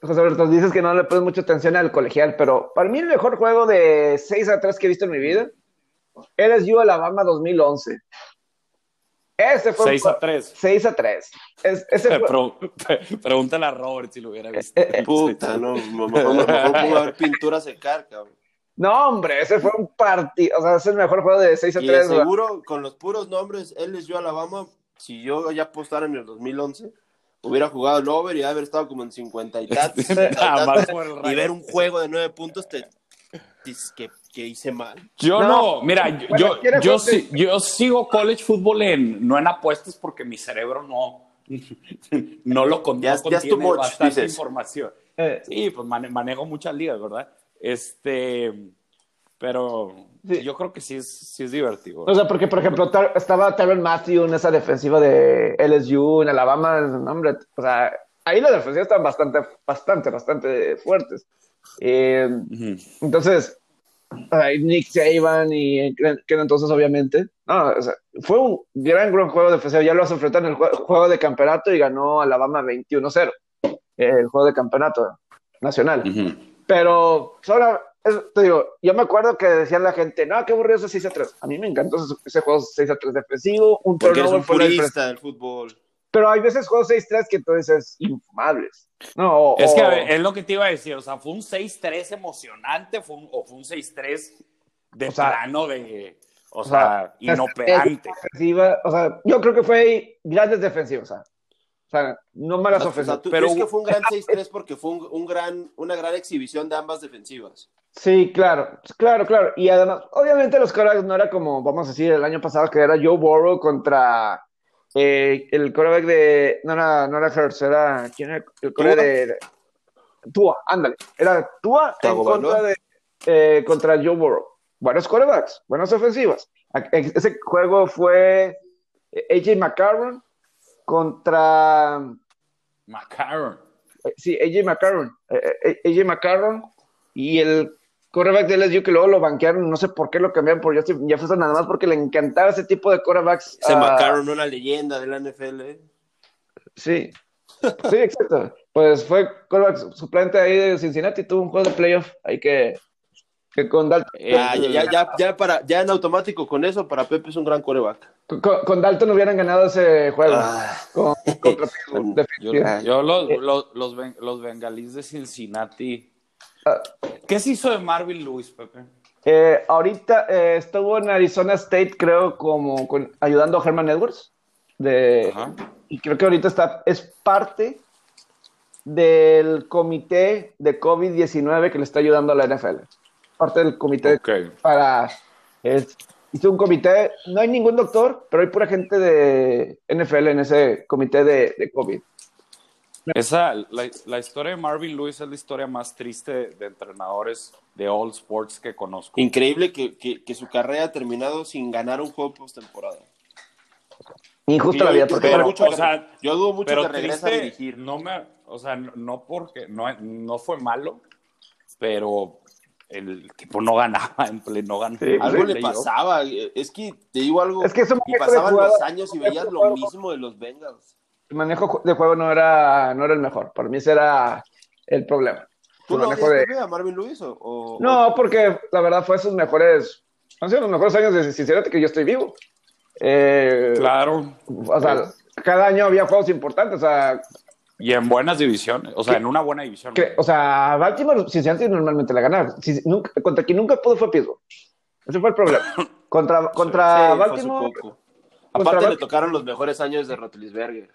José Alberto, dices que no le pones mucha atención al colegial, pero para mí el mejor juego de 6 a 3 que he visto en mi vida es You Alabama 2011. Ese fue 6 a 3. 6 a 3. Es, ese fue... pregúntale a Robert si lo hubiera visto. Eh, eh, Puta, no, mejor, mejor pudo haber pintura secar, cabrón. No, hombre, ese fue un partido. O sea, es el mejor juego de 6 a 3. seguro, con los puros nombres, él es You Alabama. Si yo ya apostara en el 2011 hubiera jugado el over y haber estado como en 50 y tantos. y ver un juego de nueve puntos te, que, que, hice mal. Yo no, mira, yo, yo, yo, sigo college football en, no en apuestas porque mi cerebro no, no lo con, ya, contiene bastante información. Eh. Sí, pues manejo muchas ligas, ¿verdad? Este, pero Sí. Yo creo que sí es, sí es divertido. O sea, porque, por ejemplo, tar- estaba Tyron Matthew en esa defensiva de LSU, en Alabama, no, hombre, o sea, ahí las defensivas están bastante, bastante, bastante fuertes. Eh, entonces, Nick Saban y que que entonces, obviamente, no, o sea, fue un gran, gran juego defensivo. Ya lo vas a enfrentar en el jue- juego de campeonato y ganó Alabama 21-0, eh, el juego de campeonato nacional. Ujú. Pero pues, ahora, te digo, yo me acuerdo que decía la gente, no, qué aburrido ese 6 a 3. A mí me encantó ese, ese juego 6 a 3 defensivo, un Porque eres un del purista del fútbol. Pero hay veces juegos 6-3 que tú dices infumables. No, o- Es que o- es lo que te iba a decir, o sea, fue un 6-3 emocionante fue un- o fue un 6-3 de O sea, plano de, o o sea, sea, inoperante. defensiva, o sea, yo creo que fue grandes defensivas, o sea, o sea no malas O sea, tú Pero- crees que fue un gran 6-3 porque fue un, un gran, una gran exhibición de ambas defensivas. Sí, claro, claro, claro. Y además, obviamente los quarterbacks no era como, vamos a decir, el año pasado que era Joe Burrow contra eh, el quarterback de, no era, no era Hurts, era, ¿quién era el quarterback de, Tua, ándale, era Tua en contra de, eh, contra Joe Burrow. Buenos quarterbacks, buenas ofensivas. Ese juego fue eh, AJ McCarron contra McCarron. eh, Sí, AJ McCarron. AJ McCarron y el quarterback de LSU que luego lo banquearon, no sé por qué lo cambiaron por Justin Jefferson, nada más porque le encantaba ese tipo de quarterbacks. Se ah, marcaron una leyenda de la NFL. ¿eh? Sí, sí, exacto. Pues fue quarterback suplente ahí de Cincinnati, tuvo un juego de playoff ahí que, que con Dalton. Ya, ya, ya, ya, ya para, ya en automático con eso, para Pepe es un gran coreback. Con, con Dalton hubieran ganado ese juego. Ah. con- Pittsburgh, Yo- Yo, yo los, los, los, ben- los bengalíes de Cincinnati. ¿Qué se hizo de Marvin Lewis, Pepe? Eh, ahorita eh, estuvo en Arizona State, creo, como con- ayudando a Herman Edwards. De, Ajá. y creo que ahorita está, es parte del comité de COVID-19 que le está ayudando a la NFL. Parte del comité Ok. para... es- hizo un comité, no hay ningún doctor, pero hay pura gente de NFL en ese comité de, de COVID. Esa, la, la historia de Marvin Lewis es la historia más triste de, de entrenadores de all sports que conozco. Increíble que, que, que su carrera ha terminado sin ganar un juego postemporada. Injusto Yo- la vida, yo porque dudo pero, mucho o que- sea, yo dudo mucho Pero que regrese a dirigir. no me, o sea, no, porque, no, no fue malo, pero el tipo no ganaba en play, no ganaba. Sí, en Algo le pasaba. Es que te digo algo. Es que y pasaban los años y veías lo mismo de los Bengals. El manejo de juego no era, no era el mejor. Para mí ese era el problema. ¿Tú manejo odias, de- a Marvin Lewis o, o- No, porque la verdad fue sus mejores, han sido los mejores años de Cincinnati que yo estoy vivo. Eh, Claro. O sea, cada año había juegos importantes. O sea, Y en buenas divisiones, o sea, en una buena división. que, o sea Baltimore, Cincinnati normalmente la ganaba. Si- nunca- contra quien nunca pudo fue Pittsburgh. Ese fue el problema. Contra, contra Sí, Baltimore. contra Aparte le tocaron los mejores años de Rotlisberger.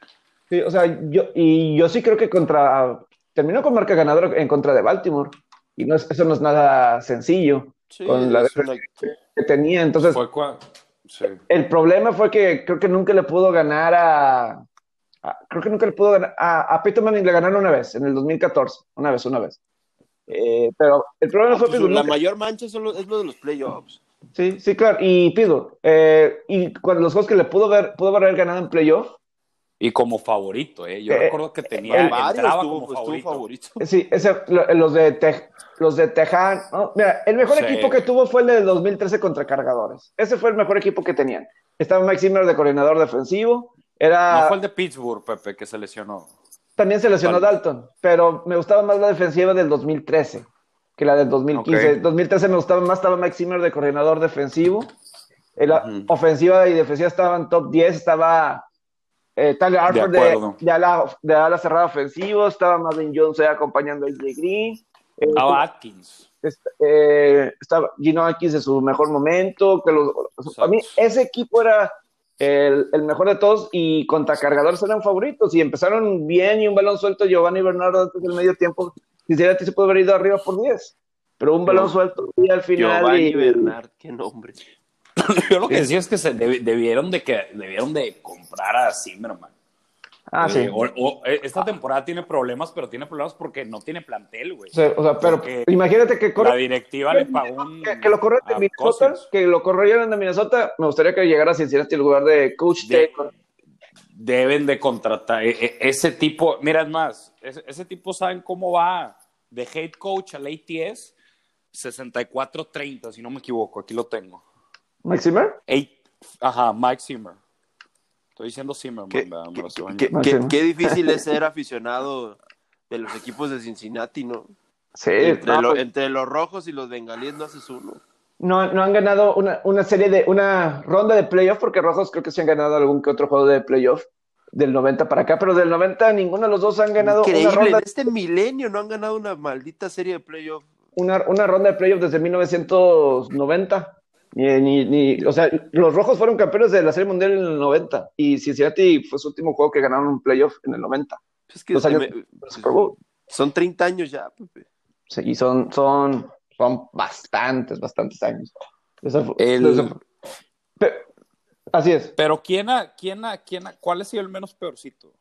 Sí, o sea, yo, y yo sí creo que contra. Terminó con marca ganadora en contra de Baltimore. Y no es- eso no es nada sencillo Sí, con la es una- que tenía. Entonces, Fue cua- sí. el problema fue que creo que nunca le pudo ganar a. a- creo que nunca le pudo ganar. A, a Manning le ganaron una vez, en el 2014. Una vez, una vez. Eh, pero el problema fue Pues, Pittsburgh. la nunca- mayor mancha son los- es lo de los playoffs. Sí, sí, claro. Y Pittsburgh. eh, y cuando los juegos que le pudo ver, pudo haber ganado en playoff. Y como favorito, ¿eh? Yo Eh, recuerdo que tenía, el- Varios entraba como favorito. favorito. Eh, Sí, ese, lo- los de Tej- los de Teján. ¿no? Mira, el mejor Sí. equipo que tuvo fue el del 2013 contra Cargadores. Ese fue el mejor equipo que tenían. Estaba Mike Zimmer de coordinador defensivo. Era, No fue el de Pittsburgh, Pepe, que se lesionó. También se lesionó. Dalton, pero me gustaba más la defensiva del 2013 que la del 2015. Ok. 2013 me gustaba más, estaba Mike Zimmer de coordinador defensivo. En la ofensiva y defensiva estaban top 10, estaba eh, Tyler de, acuerdo. de ala, de ala cerrada ofensivo, estaba Marvin Jones acompañando a AJ Green. Eh, Estaba Atkins. eh, estaba Gino Atkins en su mejor momento. Que los, a mí ese equipo era el, el mejor de todos y contra cargadores eran favoritos y empezaron bien y un balón suelto Giovanni Bernardo antes del medio tiempo. Sinceramente se puede haber ido arriba por 10, pero un balón Gio- suelto y al final. Giovanni y- Bernard, qué nombre. Yo lo que decía es que se deb- debieron de que debieron de comprar a Zimmerman. Ah, Eh, sí. o- o, eh, esta temporada tiene problemas, pero tiene problemas porque no tiene plantel, güey. O sea, o sea, pero imagínate que La corre, directiva le pagó un. que, que lo corren de Minnesota, que lo corrieran de Minnesota. Me gustaría que llegara a Cincinnati en lugar de Coach De- Taylor. Deben de contratar e- e- ese tipo. Mira, es más, ese, ese tipo saben cómo va de head coach al ATS 64-30, si no me equivoco. Aquí lo tengo. Mike Zimmer. Eight- ajá, Mike Zimmer. Estoy diciendo Zimmerman, Qué, qué- difícil es ser aficionado de los equipos de Cincinnati, ¿no? Sí, Entre, no, lo- pues, entre los rojos y los bengalíes no haces uno. no, no han ganado una, una serie de, una ronda de playoff, porque Rojos creo que sí han ganado algún que otro juego de playoff del 90 para acá, pero del 90 ninguno de los dos han ganado una Increíble, ronda, en este milenio no han ganado una maldita serie de playoff. una, una ronda de playoff desde 1990. Ni, ni, ni- o sea, los Rojos fueron campeones de la Serie Mundial en el 90 y Cincinnati fue su último juego que ganaron un playoff en el 90. Es que Los años me- del Super Bowl. son 30 años ya, Pepe. Sí, y son, son, son bastantes, bastantes años. El- así es. Pero ¿quién ha, quién ha, quién ha- ¿cuál ha sido el menos peorcito?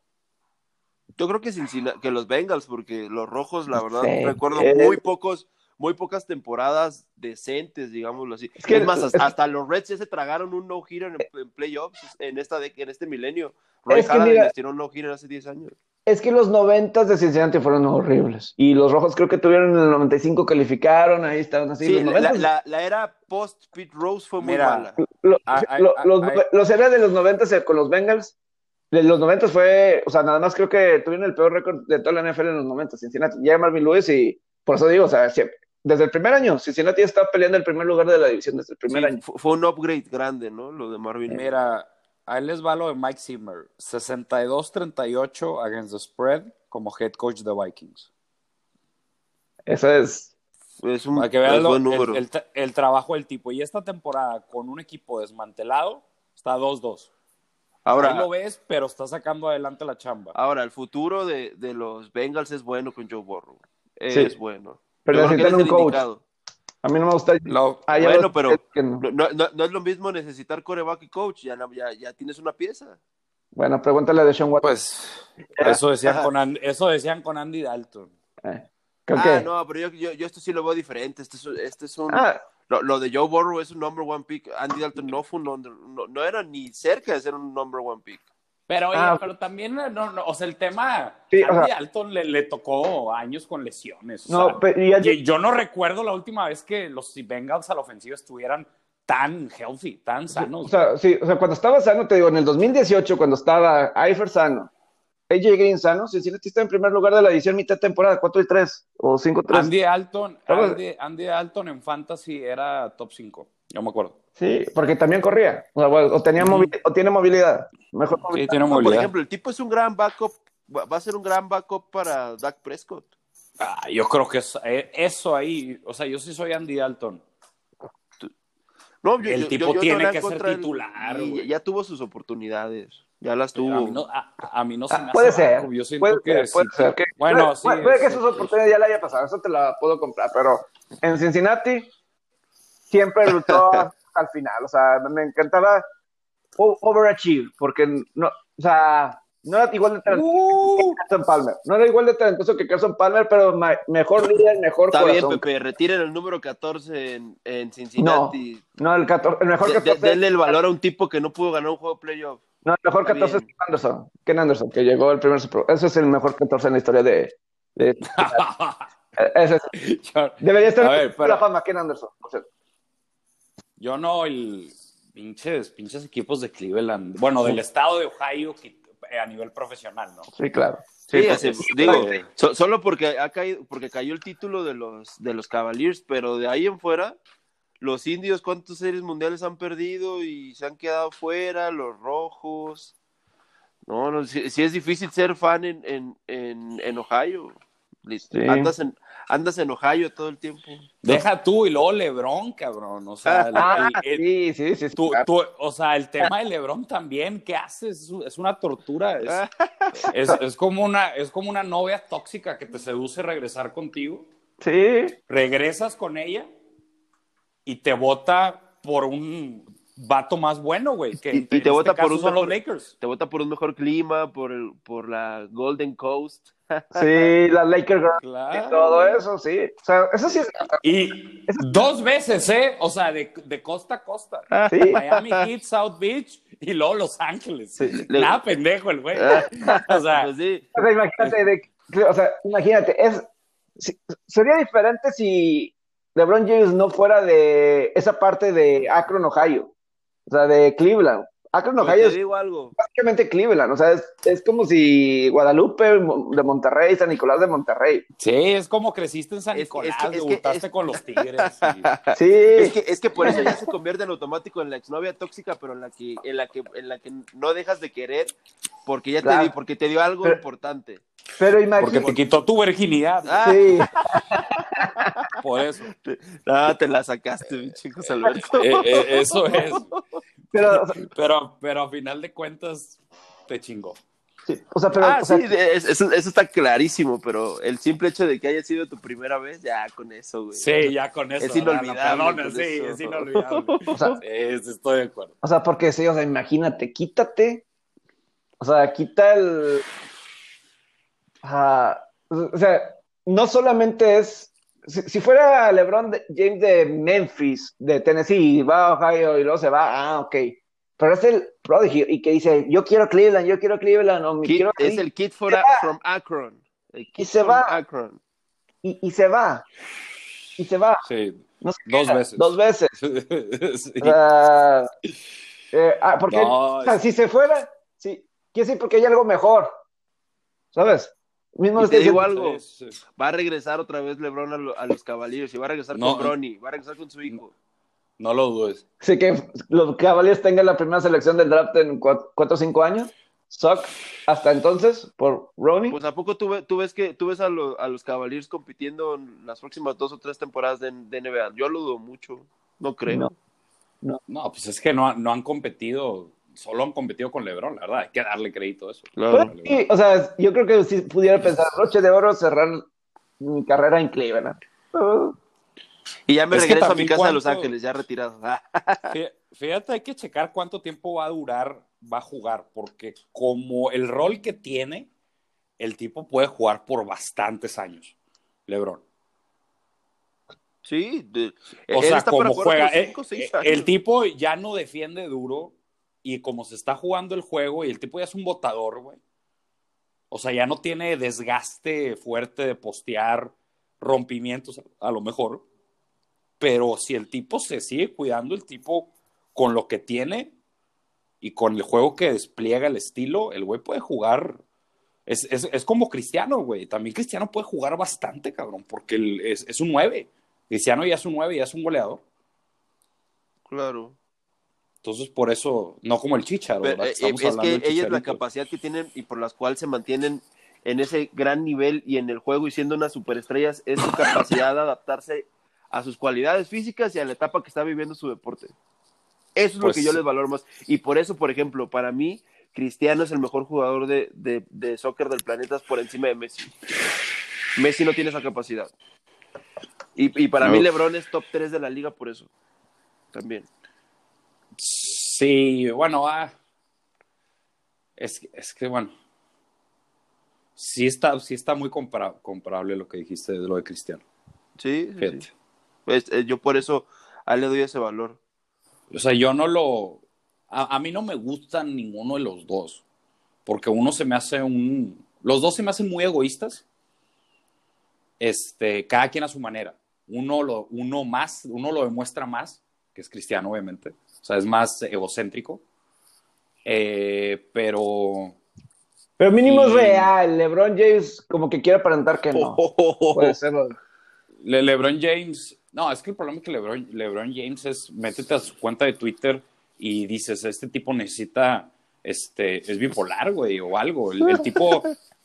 Yo creo que Cincinnati, que los Bengals, porque los rojos, la verdad, Sí. recuerdo Eh. muy pocos, muy pocas temporadas decentes, digámoslo así. Es Es, que- más, hasta, es- hasta los Reds ya se tragaron un no-hitter en, en playoffs en, esta de, en este milenio. Roy Es mira- les tiró un no-hitter hace 10 años. Es que los noventas de Cincinnati fueron horribles. Y los rojos creo que tuvieron en el 95, calificaron, ahí estaban así. Sí, los la, 90s, la- la era post-Pete Rose fue muy Mira, mala. lo- ah, lo- ah, los, ah, los eras de los noventas eh, con los Bengals, de los noventas fue, o sea, nada más creo que tuvieron el peor récord de toda la NFL en los noventas, Cincinnati. Llega Marvin Lewis y por eso digo, o sea, siempre- desde el primer año, Cincinnati está peleando el primer lugar de la división desde el primer Sí, año. fu- fue un upgrade grande, ¿no? Lo de Marvin. Mira, ahí les va lo de Mike Zimmer. 62-38 against the spread como head coach de Vikings. Eso es, Es un Para que vean es lo- buen el, número. el tra- el trabajo del tipo. Y esta temporada, con un equipo desmantelado, está 2-2. Ahora, Ahí lo ves, pero está sacando adelante la chamba. ahora, el futuro de, de los Bengals es bueno con Joe Burrow. Es Sí. bueno. Pero necesitan un coach. indicado. A mí no me gusta. Ah, ya Bueno, pero- no. No, no- no- no es lo mismo necesitar coreback y coach, ya, no- ya, ya tienes una pieza. Bueno, pregúntale a Sean Watson. pues, eso decían, con Andy, eso decían con Andy Dalton. Eh, creo ah, que- no, pero yo, yo, yo esto sí lo veo diferente. Este es, este es un. Ah, Lo, lo de Joe Burrow es un number one pick. Andy Dalton no fue un number- no, no era ni cerca de ser un number one pick. Pero, oye, Ah, pero también, no, no, o sea, el tema, Sí, Andy o sea- Dalton le, le tocó años con lesiones. o no, sea, pero ya- yo, yo no recuerdo la última vez que los Bengals a la ofensiva estuvieran tan healthy, tan sanos. O sea, sí, o sea, cuando estaba sano, te digo, en el 2018, cuando estaba Eifer sano, AJ Green sano, Cincinnati está en primer lugar de la edición mitad de temporada, 4 y 3 o 5 y 3. Andy Estamos- Andy, Andy Dalton en Fantasy era top 5, yo me acuerdo. Sí, porque también corría, o, sea, o tenía Ujú. movi- o tiene movilidad, mejor Sí, movilidad. tiene Por movilidad. ejemplo, el tipo es un gran backup. Va a ser un gran backup para Dak Prescott. Ah, yo creo que eh, eso ahí, o sea, yo sí soy Andy Dalton. No, yo- El yo- tipo yo- yo tiene no que ser titular, ya tuvo sus oportunidades. Ya las A tuvo. mí no, a, a mí no se Ah, me hace puede ser, bajo, Yo siento puede que ser, puede sí. ser. que- Bueno, puede, sí. puede- puede que sí. sus oportunidades ya la haya pasado, eso te la puedo comprar, pero en Cincinnati siempre luchó al final, o sea, me encantaba overachieve, porque no, o sea, no era igual de talentoso Uh, que Carson Palmer, no era igual de talentoso que Carson Palmer, pero mejor líder, mejor Está bien, corazón. Pepe. Retiren el número 14 en, en Cincinnati. No, el, 14, el mejor De- de- 14, denle el valor a un tipo que no pudo ganar un juego de playoff. no, el mejor Está 14 es bien. Ken Anderson, Ken Anderson, que llegó al primer Super Bowl. Ese es el mejor 14 en la historia de... de- ese es- debería estar en la fama, Ken Anderson. por cierto. Yo no, el pinches, pinches equipos de Cleveland, bueno, del estado de Ohio que- eh, a nivel profesional, ¿no? Sí, claro. Sí, porque- así- digo, so- solo porque ha caído, porque cayó el título de los de los Cavaliers, pero de ahí en fuera, los indios, ¿cuántas series mundiales han perdido y se han quedado fuera? Los rojos. No, no, sí, sí es difícil ser fan en, en, en, en Ohio. Listo. Sí. Andas, en, andas en Ohio todo el tiempo. Deja tú y luego LeBron, cabrón, o sea, el- Ah, el- el- sí, sí, sí. sí, tú- claro. tú- o sea, el tema de LeBron también, ¿qué haces? Es, una tortura, es, es, es como una, es como una novia tóxica que te seduce regresar contigo. Sí, regresas con ella y te vota por un vato más bueno, güey. Que Y- y te este vota por caso un mejor- Lakers. Te vota por un mejor clima, por, el, por la Golden Coast. Sí, las Lakers Girls Claro. y todo eso, sí. O sea, eso sí es. Y dos veces, ¿eh? O sea, de, de costa a costa. Sí. Miami Heat, South Beach y luego Los Ángeles. Sí, le- Nada pendejo el güey. O sea, Pues sí. O sea, imagínate, de- o sea, imagínate, es, si- sería diferente si LeBron James no fuera de esa parte de Akron, Ohio, o sea, de Cleveland. Akron, Ohio te es digo algo. básicamente Cleveland, o sea, es, es como si Guadalupe de Monterrey, San Nicolás de Monterrey. sí, es como creciste en San Es que- es Nicolás, que- es que- debutaste es- con los Tigres. y- Sí, Es que, es que por eso ya se convierte en automático en la exnovia tóxica, pero en la que, en la que, en la que no dejas de querer porque ya Claro. te di, porque te dio algo Pero- importante. pero Porque imagínate. te quitó tu virginidad. Ah, Sí, Por eso. ah, te la sacaste, mi chico Alberto. Eh, eh, eso es. pero, o sea, Pero, pero a final de cuentas, te chingó. sí, o sea, pero, ah, o sea, sí, eso, eso está clarísimo, pero el simple hecho de que haya sido tu primera vez, ya con eso, güey. Sí, ya con eso. Es inolvidable perdona, con sí, eso. es inolvidable. O sea- estoy de acuerdo. O sea, porque sí, o sea, imagínate, quítate, o sea, quita el, o sea, no solamente es, si, si fuera LeBron de- James de Memphis, de Tennessee, y va a Ohio y luego se va, ah, ok, pero es el Prodigy y que dice, yo quiero Cleveland, yo quiero Cleveland, o me Kid- quiero es el kid for from Akron. Y se from va. Akron. y, y se va, y se va, Sí, no se dos queda, veces. dos veces, Sí. eh, ah, porque, No, o sea, es- si se fuera, sí, quiere decir porque hay algo mejor, ¿sabes? Mismo Y te digo algo, Sí, sí. va a regresar otra vez LeBron a, lo- a los Cavaliers y va a regresar No. con Bronny, va a regresar con su hijo. No lo dudes. Sí, que los Cavaliers tengan la primera selección del draft en cua- cuatro o cinco años. Suck hasta entonces por Ronnie. Pues a poco tú, tú ves que tú ves a, lo- a los Cavaliers compitiendo en las próximas dos o tres temporadas de, de NBA. Yo lo dudo mucho, no creo. No. No, pues es que no, no han competido, solo han competido con LeBron, la verdad. Hay que darle crédito a eso. Claro. Pero sí, o sea, yo creo que si pudiera pensar, broche de oro, cerrar mi carrera en Cleveland. Uh, Y ya me Es regreso a mi casa de Los cuánto- Ángeles, ya retirado. Fí- Fíjate, hay que checar cuánto tiempo va a durar, va a jugar, porque como el rol que tiene, el tipo puede jugar por bastantes años, LeBron. sí, de- O sea, está para como jugar juega, eh, cinco, eh, años. el tipo ya no defiende duro y como se está jugando el juego y el tipo ya es un botador, güey. O sea, ya no tiene desgaste fuerte de postear rompimientos, a lo mejor. Pero si el tipo se sigue cuidando, el tipo con lo que tiene y con el juego que despliega el estilo, el güey puede jugar. Es, es, es como Cristiano, güey. También Cristiano puede jugar bastante, cabrón, porque el- es, es un 9. Cristiano ya es un 9, ya es un goleador. Claro. Entonces, por eso, no como el Chicharo, Pero, eh, Estamos es hablando que ella es la capacidad que tienen y por las cuales se mantienen en ese gran nivel y en el juego y siendo unas superestrellas es su capacidad de adaptarse a sus cualidades físicas y a la etapa que está viviendo su deporte. Eso es lo Pues- que yo les valoro más. Y por eso, por ejemplo, para mí, Cristiano es el mejor jugador de, de, de soccer del planeta por encima de Messi. Messi no tiene esa capacidad. Y, y para No. mí LeBron es top 3 de la liga por eso. También. Sí, bueno, ah, es, que- es que, bueno, sí está, sí está muy compara- comparable lo que dijiste de lo de Cristiano. Sí. Pues, eh, yo por eso a él le doy ese valor. O sea, yo no lo... A, a mí no me gustan ninguno de los dos, porque uno se me hace un... Los dos se me hacen muy egoístas, este, cada quien a su manera. Uno lo, uno más, uno lo demuestra más, que es cristiano, obviamente. O sea, es más egocéntrico. Eh, pero Pero mínimo es real. LeBron James como que quiere aparentar que no. Puede ser. Le- LeBron James, no, es que el problema es que LeBron, LeBron James es, métete a su cuenta de Twitter y dices, este tipo necesita, este, es bipolar, güey, o algo. El, el tipo,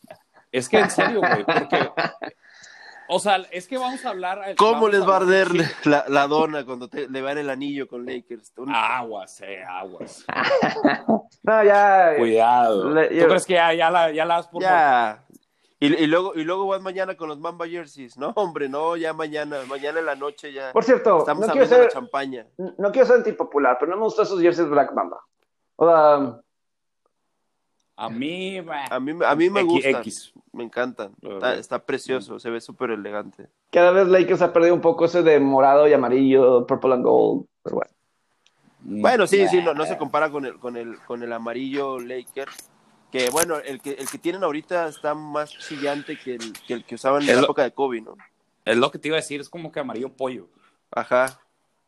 es que en serio, güey, porque, o sea, es que vamos a hablar. ¿Cómo vamos les va a arder la, la dona cuando te, le van el anillo con Lakers? Aguas, eh, aguas. No, ya. Cuidado. Le- ¿Tú yo- crees que ya, ya la, ya la por ya. Y, y luego, y luego vas mañana con los Mamba Jerseys. No, hombre, no, ya mañana, mañana en la noche ya. Por cierto, Estamos no quiero, abriendo la ser, champaña. no quiero ser antipopular, pero no me gustan esos jerseys Black Mamba. O sea, A mí, A mí, a mí me X. me encantan. Ok. Está, está precioso, se ve súper elegante. cada vez Lakers ha perdido un poco ese de morado y amarillo, purple and gold. Pero bueno. Bueno, sí, sí, no, no se compara con el, con el, con el amarillo Lakers. Que bueno, el que, el que tienen ahorita está más chillante que el que, el que usaban en Es la lo- época de Kobe, ¿no? Es lo que te iba a decir, es como que amarillo pollo. Ajá.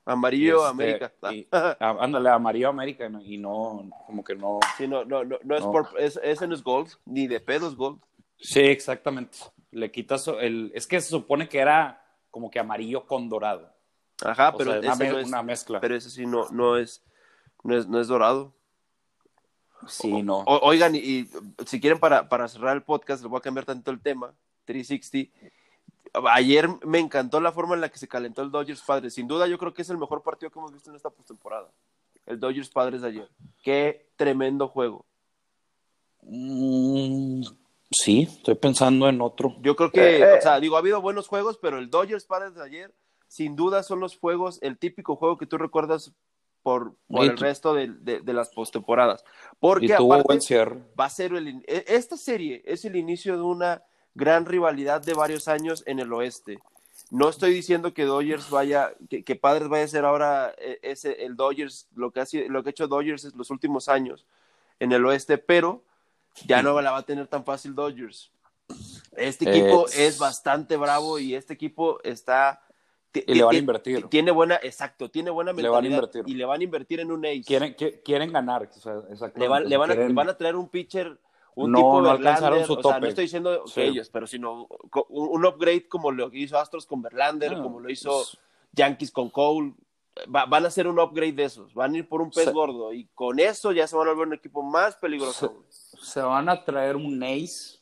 Amarillo Este, América. y- ah, ándale, amarillo América y no- como que no. Sí, no, no, no, no es No. por, es- ese no es gold, ni de pedos gold. Sí, exactamente. Le quitas el. Es que se supone que era como que amarillo con dorado. Ajá, O Ah, pero sea, una, ese es, una mezcla. pero ese sí no, no es, no es, no es dorado. sí, no. O- oigan, y, y si quieren para, para cerrar el podcast, les voy a cambiar tanto el tema, 360. Ayer me encantó la forma en la que se calentó el Dodgers Padres. Sin duda, yo creo que es el mejor partido que hemos visto en esta postemporada. El Dodgers Padres de ayer. Qué tremendo juego. Mm, sí, estoy pensando en otro. Yo creo que, Eh, eh. o sea, digo, ha habido buenos juegos, pero el Dodgers Padres de ayer, sin duda, son los juegos, el típico juego que tú recuerdas por, por el tú- resto de, de- de las postemporadas. Porque Y tuvo aparte, buen cierre. va a ser el e- esta serie es el inicio de una gran rivalidad de varios años en el oeste. No estoy diciendo que Dodgers vaya, que, que Padres vaya a ser ahora eh, ese el Dodgers, lo que ha sido- lo que ha hecho Dodgers en los últimos años en el oeste, pero ya no la va a tener tan fácil Dodgers. Este equipo Es- es bastante bravo y este equipo está Y le van a ti- invertir. Tiene buena, exacto, tiene buena Le van a mentalidad invertir. y le van a invertir en un ace. Quieren, qui- quieren ganar. o sea, exactamente. Le van, le van a, Quieren- le van a traer un pitcher, un No, tipo no alcanzaron su o sea, tope. no estoy diciendo que Sí. ellos, pero sino un, upgrade como lo que hizo Astros con Verlander, No, como lo hizo pues- Yankees con Cole. Va- van a hacer un upgrade de esos, van a ir por un pez Se- gordo y con eso ya se van a volver un equipo más peligroso. se van a traer un ace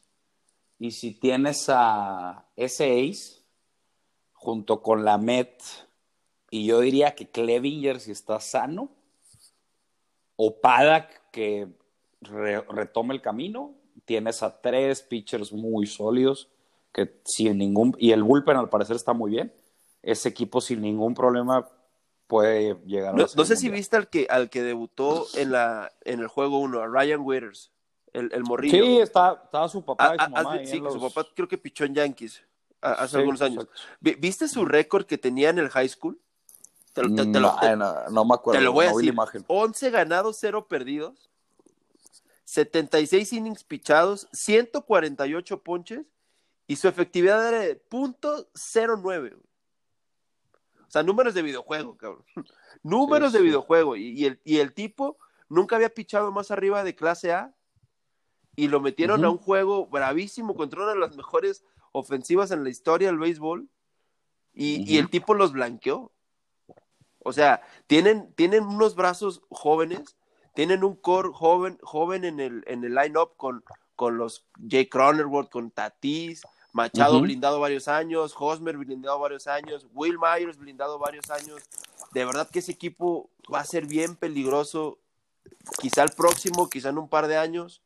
y si tienes a ese ace junto con la Met y yo diría que Clevinger si está sano o Paddock que re- retome el camino tienes a tres pitchers muy sólidos que sin ningún y el bullpen al parecer está muy bien ese equipo sin ningún problema puede llegar a No, no sé si viste al que, al que debutó en, la, en el juego 1, a Ryan Withers, el, el morrillo. sí está, estaba su papá Ah, y su ah, mamá ahí sí, su papá creo que pichó en Yankees ah, hace Sí, algunos años. exacto. ¿Viste su récord que tenía en el high school? Te, te lo- No, te- no, no me acuerdo. te lo voy a no decir. imagen. 11 ganados, 0 perdidos, 76 innings pichados, 148 ponches y su efectividad era de .09. güey. O sea, números de videojuego, cabrón. números Sí, de videojuego. Y, y el, y el tipo nunca había pichado más arriba de clase A y lo metieron a un juego bravísimo contra una de las mejores ofensivas en la historia del béisbol y, y el tipo los blanqueó. O sea, tienen, tienen unos brazos jóvenes, tienen un core joven, joven en el, en el line-up con, con los Jay Cronenworth, con Tatis, Machado blindado varios años, Hosmer blindado varios años, Will Myers blindado varios años. De verdad que ese equipo va a ser bien peligroso, quizá el próximo, quizá en un par de años,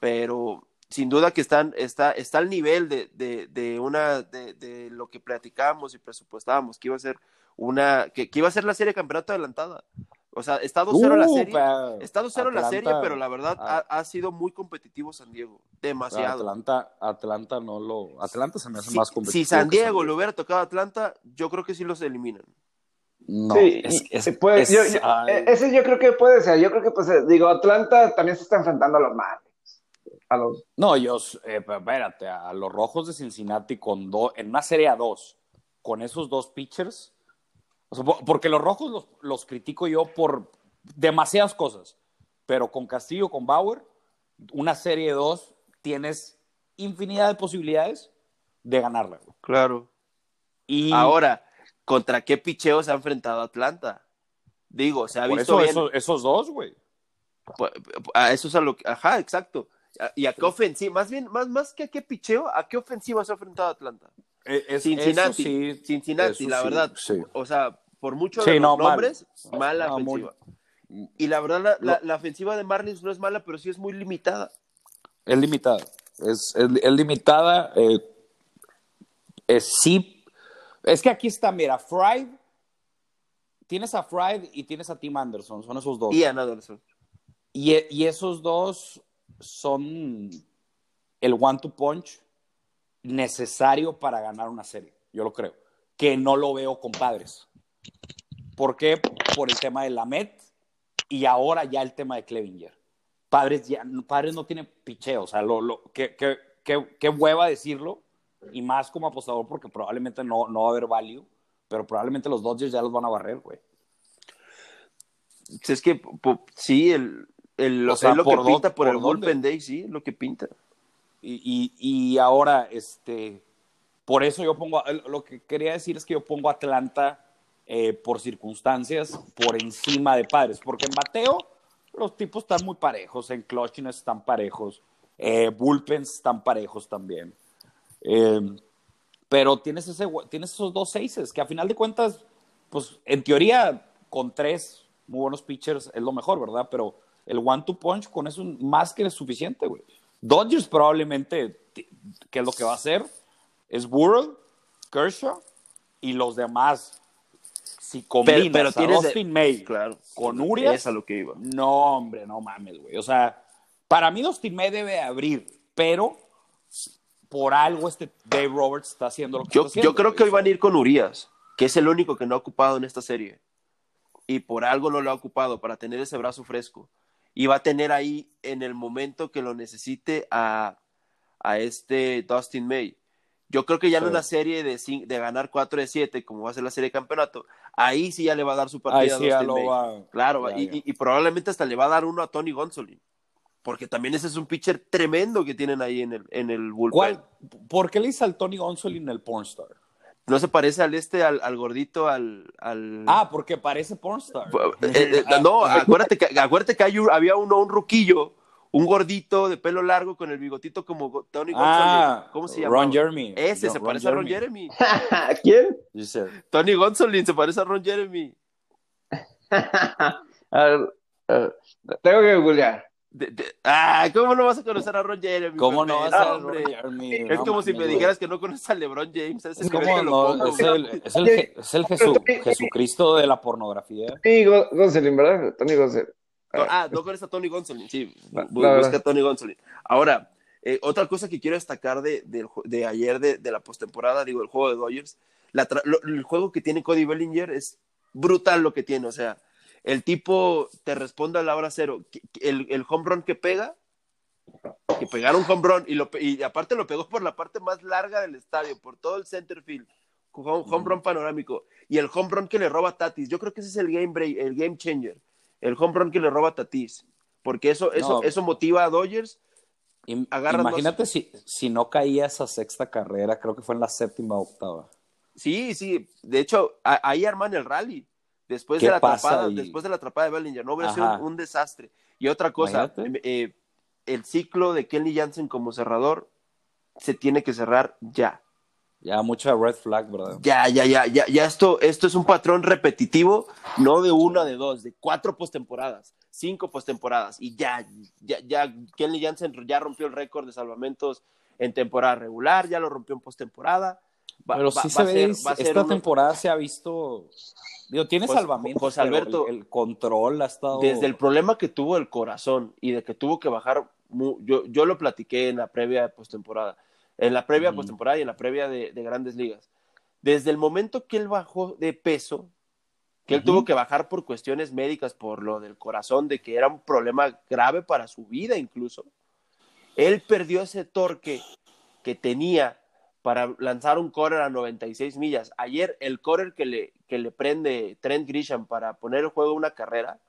pero sin duda que están, está, está al nivel de, de, de una, de, de lo que platicábamos y presupuestábamos, que iba a ser una, que, que iba a ser la serie de campeonato adelantada. O sea, está 2-0 la Uh, serie. pa- Está 2-0 la serie, pero la verdad ah. ha, ha sido muy competitivo San Diego. Demasiado. Atlanta, Atlanta no lo. Atlanta se me hace Si, más competitivo. si San que Diego le hubiera tocado a Atlanta, yo creo que sí los eliminan. No, Sí, es, es- y puede- es- yo- yo- ay, eh, ese yo creo que puede ser. Yo creo que, pues, digo, Atlanta también se está enfrentando a los Marlins. A los, No, yo, eh, pero espérate, a los rojos de Cincinnati con dos, en una serie a dos, con esos dos pitchers. O sea, po- porque los rojos los, los critico yo por demasiadas cosas. Pero con Castillo, con Bauer, una serie de dos, tienes infinidad de posibilidades de ganarla. güey. Claro. Y Ahora, ¿contra qué picheo se ha enfrentado Atlanta? Digo, se ha por visto eso bien. esos, esos dos, güey. A eso es a lo que. Ajá, exacto. ¿Y a qué ofensiva? Más bien, más, más que a qué picheo, ¿a qué ofensiva se ha enfrentado Atlanta? Eh, es- Cincinnati. sí, Cincinnati, la sí, verdad. sí. O sea, por mucho Sí, de los no, mal. nombres, mala No, muy- ofensiva. Y la verdad, la, la- la ofensiva de Marlins no es mala, pero sí es muy limitada. Es limitada. Es, es, es limitada. Eh, es, sí. Es que aquí está, mira, Fried. Tienes a Fried y tienes a Tim Anderson, son esos dos. Ian Anderson. Y, y esos dos son el one-to punch necesario para ganar una serie, yo lo creo. Que no lo veo con padres. ¿Por qué? Por el tema de Lamet y ahora ya el tema de Clevinger. Padres, ya, padres no tienen picheo, o sea, lo, lo, qué, qué, qué, qué hueva decirlo, y más como apostador porque probablemente no, no va a haber value, pero probablemente los Dodgers ya los van a barrer, güey. Es que po, sí, el, el, O sea, es lo ¿por que pinta por, por el bullpen day, sí, lo que pinta. Y, y, ahora, este, por eso yo pongo, lo que quería decir es que yo pongo Atlanta eh, por circunstancias por encima de padres, porque en bateo los tipos están muy parejos, en clutchiness están parejos, eh, bullpens están parejos también. Eh, pero tienes, ese, tienes esos dos seises que a final de cuentas, pues en teoría con tres muy buenos pitchers es lo mejor, ¿verdad? Pero el one two punch con eso es más que suficiente, güey. Dodgers probablemente, ¿qué es lo que va a hacer? Es Burrow, Kershaw y los demás. Si combinas pero a tienes de- Dustin May Claro. con Urias, Es a lo que iba. no, hombre, no mames, güey. O sea, para mí Dustin May debe abrir, pero por algo este Dave Roberts está haciendo lo que Yo, está haciendo. yo creo güey. que hoy van a ir con Urias, que es el único que no ha ocupado en esta serie. Y por algo no lo ha ocupado, para tener ese brazo fresco. Y va a tener ahí en el momento que lo necesite a, a este Dustin May. Yo creo que ya Sí. en una serie de, de ganar 4 de 7, como va a ser la serie de campeonato, ahí sí ya le va a dar su partida sí a Dustin lo May. va. Claro, ya, y, ya. y- y probablemente hasta le va a dar uno a Tony Gonsolin. Porque también ese es un pitcher tremendo que tienen ahí en el, en el bullpen. ¿Cuál? ¿Por qué le dice al Tony Gonsolin el pornstar? ¿No se parece al este, al, al gordito, al, al... Ah, porque parece pornstar. Eh, eh, no, acuérdate que, acuérdate que hay un- había uno, un ruquillo, un gordito de pelo largo con el bigotito como Tony Ah, Gonsolin. ¿Cómo se llama? Ron Jeremy. Ese No, se parece a Ron Jeremy. ¿Quién? Dice, Tony Gonsolin se parece a Ron Jeremy. A ver, tengo que googlear. De- de- ah, ¿cómo no vas a conocer a Ron Jeremy? ¿Cómo no vas No, a. Ron Jeremy? Es No como si mames, me dijeras que no conoces a LeBron James. Es lo no, pongo, es el, es el, Je- es el Jesu- Jesucristo de la pornografía. Tony Go- Gonsolin, ¿verdad? Tony Gonsolin. Ah, no conoces a Tony Gonsolin, sí. La busca a Tony Gonsolin. Ahora, eh, otra cosa que quiero destacar de, ju- de ayer de, de la postemporada, digo, el juego de Dodgers, la lo- el juego que tiene Cody Bellinger es brutal lo que tiene. O sea, el tipo te responde a la hora cero. El, el home run que pega, que pegar un home run, y, lo, y aparte lo pegó por la parte más larga del estadio, por todo el center field. Home, home run panorámico. Y el home run que le roba a Tatis. Yo creo que ese es el game, break, el game changer. El home run que le roba a Tatis. Porque eso, eso, No. eso motiva a Dodgers. Imagínate si, si no caía esa sexta carrera, creo que fue en la séptima o octava. Sí, sí. De hecho, a- ahí arman el rally. Después ¿Qué de la atrapada, ahí? después de la atrapada de Bellinger, no hubiera sido un, un desastre. Y otra cosa, Imagínate. eh, el ciclo de Kenley Jansen como cerrador se tiene que cerrar ya. Ya mucha red flag, ¿verdad? Ya, ya, ya, ya, ya esto, esto es un patrón repetitivo, no de una, de dos, de cuatro postemporadas, cinco postemporadas, y ya, ya, ya, Kenley Jansen ya rompió el récord de salvamentos en temporada regular, ya lo rompió en postemporada. Pero va- sí va se ve, ser- va esta uno- temporada se ha visto, digo, tiene Pues, salvamento, pues, pero Alberto, el, el control ha estado... Desde el problema que tuvo el corazón y de que tuvo que bajar, yo, yo lo platiqué en la previa de postemporada, en la previa postemporada y en la previa de, de grandes ligas. Desde el momento que él bajó de peso, que él tuvo que bajar por cuestiones médicas, por lo del corazón, de que era un problema grave para su vida incluso, él perdió ese torque que tenía para lanzar un correr a 96 millas. Ayer el correr que le, que le prende Trent Grisham para poner en juego una carrera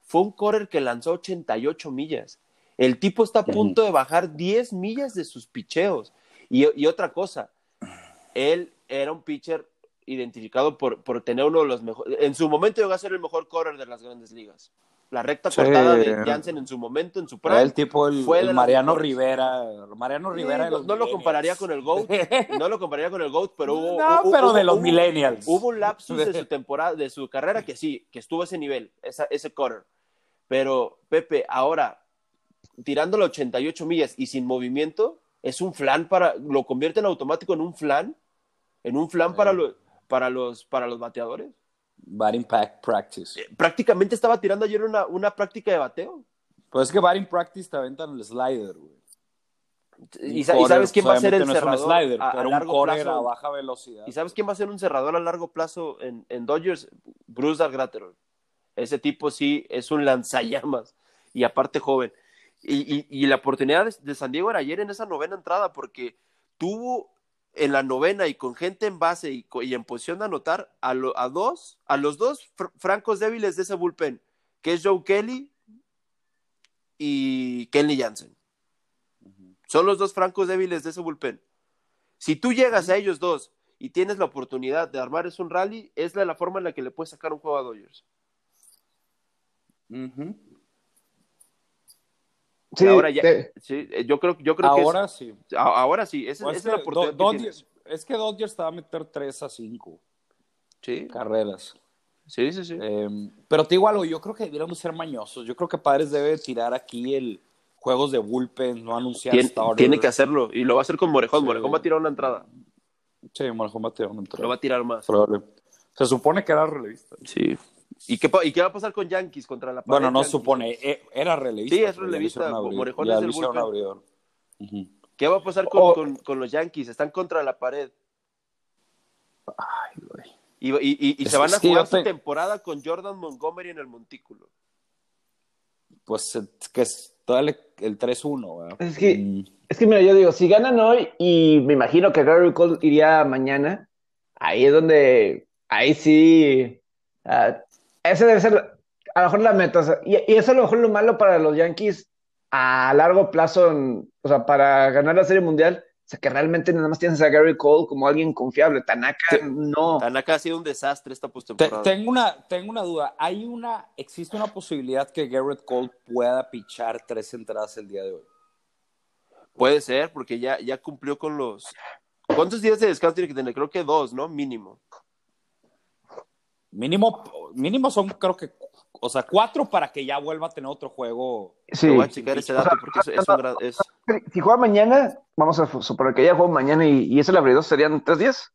fue un correr que lanzó 88 millas. El tipo está a punto de bajar 10 millas de sus picheos. Y, y otra cosa, él era un pitcher identificado por, por tener uno de los mejores. En su momento llegó a ser el mejor correr de las grandes ligas. La recta Sí. cortada de Jansen en su momento, en su prime. el tipo, el, fue el las Mariano. Rivera, Mariano Sí, Rivera de no, los no lo compararía con el GOAT, no lo compararía con el GOAT, pero hubo, No, hubo- pero hubo- de los hubo- millennials. Hubo un lapsus de su temporada, de su carrera que sí, que estuvo a ese nivel, esa, ese corner. Pero, Pepe, ahora, tirándolo 88 millas y sin movimiento, es un flan para, lo convierte en automático en un flan, en un flan para, los, para, los, para los bateadores. Batting pack practice. Eh, prácticamente estaba tirando ayer una, una práctica de bateo. Pues es que batting practice te aventan el slider, güey. ¿Y, sa- y sabes quién va a ser el no un cerrador slider, a, un largo corner plazo? a baja velocidad. ¿Y sabes quién va a ser un cerrador a largo plazo en, en Dodgers? Bruce Dargraterol. Ese tipo sí es un lanzallamas y aparte joven. Y, y- y la oportunidad de, de San Diego era ayer en esa novena entrada porque tuvo en la novena y con gente en base y, en posición de anotar a, lo- a dos, a los dos fr- francos débiles de ese bullpen, que es Joe Kelly y Kenley Jansen. Son los dos francos débiles de ese bullpen. Si tú llegas a ellos dos y tienes la oportunidad de armar es un rally, es la, la forma en la que le puedes sacar un juego a Dodgers. Sí, ahora ya, te- sí, eh, yo creo, yo creo Ahora sí. que es- a- ahora sí, esa, Pues esa es la que oportunidad. Do- que Dodgers- tienes. es que Dodgers te va a meter 3 a 5 Sí, carreras. sí, sí, sí. Eh, pero te digo algo, yo creo que debiéramos ser mañosos. Yo creo que Padres debe tirar aquí el juegos de bullpen, no anunciar Tien- starters. tiene que hacerlo y lo va a hacer con Morejón. Sí. Morejón va a tirar una entrada, Sí, Morejón va a tirar una entrada. lo va a tirar más. Probable. Se supone que era relevista. Sí. ¿Y qué, pa- ¿Y qué va a pasar con Yankees contra la pared Bueno, no Yankees? supone, eh, era relevista. Sí, es relevista, Morejón es el abridor. ¿Qué va a pasar con, Oh. con- con los Yankees? Están contra la pared. Ay, güey. Y, y- y- y Es- se van a jugar su te- temporada con Jordan Montgomery en el montículo. Pues es que es todavía el 3-1, ¿verdad? Es que- Mm, Es que mira, yo digo, si ganan hoy y me imagino que Gary Cole iría mañana, ahí es donde, ahí sí, ah, ese debe ser a lo mejor la meta. o sea, y, y eso a lo mejor lo malo para los Yankees a largo plazo, en- o sea, para ganar la Serie Mundial, o sea, que realmente nada más tienes a Gary Cole como alguien confiable. Tanaka no. Tanaka ha sido un desastre esta Te- postemporada. tengo, una, tengo una duda. ¿Hay una, ¿Existe una posibilidad que Garrett Cole pueda pichar tres entradas el día de hoy? Puede ser, porque ya, ya cumplió con los. ¿Cuántos días de descanso tiene que tener? Creo que dos, ¿no? Mínimo. Mínimo, mínimo son, creo que, o sea, cuatro para que ya vuelva a tener otro juego. Sí. Te voy a checar ese dato porque es, es un gran. es- Si juega mañana, vamos a suponer que ya juega mañana y, y es el abridor, serían tres días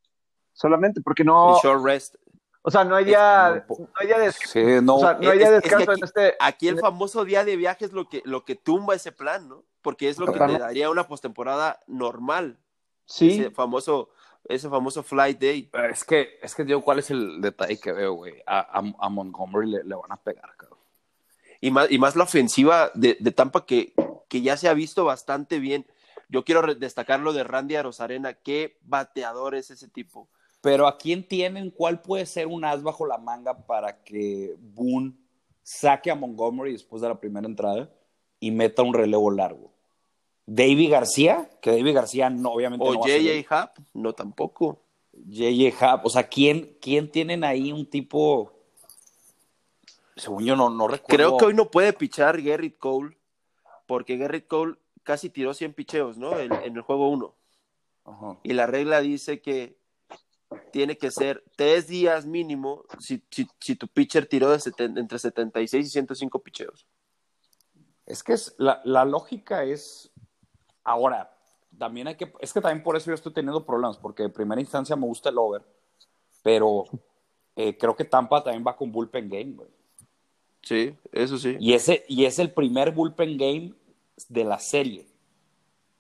solamente, porque no, el short rest. o sea, no hay día, no hay día de descanso. Sí, no. O sea, no hay es- día de es que descanso aquí- en este. Aquí el famoso día de viaje es lo que, lo que tumba ese plan, ¿no? Porque es lo que te daría una postemporada normal. Sí, Ese famoso, ese famoso flight day. es que, es que digo, ¿cuál es el detalle que veo, güey? A, a- a Montgomery le, le van a pegar, cabrón. Y más, y más la ofensiva de, de Tampa que, que ya se ha visto bastante bien. Yo quiero destacar lo de Randy Arozarena. Qué bateador es ese tipo. Pero ¿a quién tienen? ¿Cuál puede ser un as bajo la manga para que Boone saque a Montgomery después de la primera entrada y meta un relevo largo? ¿Davy García? Que Davy García no, obviamente O no. JJ Happ, no tampoco. JJ Happ. O sea, ¿quién, ¿quién tienen ahí un tipo? Según yo no, no recuerdo. Creo que hoy no puede pichar Garrett Cole, porque Garrett Cole casi tiró 100 picheos, ¿no? En, en el juego 1. Ajá. Y la regla dice que tiene que ser tres días mínimo si, si, si tu pitcher tiró de seten- entre 76 y 105 picheos. Es que es, la, la lógica es. Ahora, también hay que. Es que también por eso yo estoy teniendo problemas, porque de primera instancia me gusta el over, pero eh, creo que Tampa también va con bullpen game, güey. Sí, eso sí. Y, ese, y es el primer bullpen game de la serie.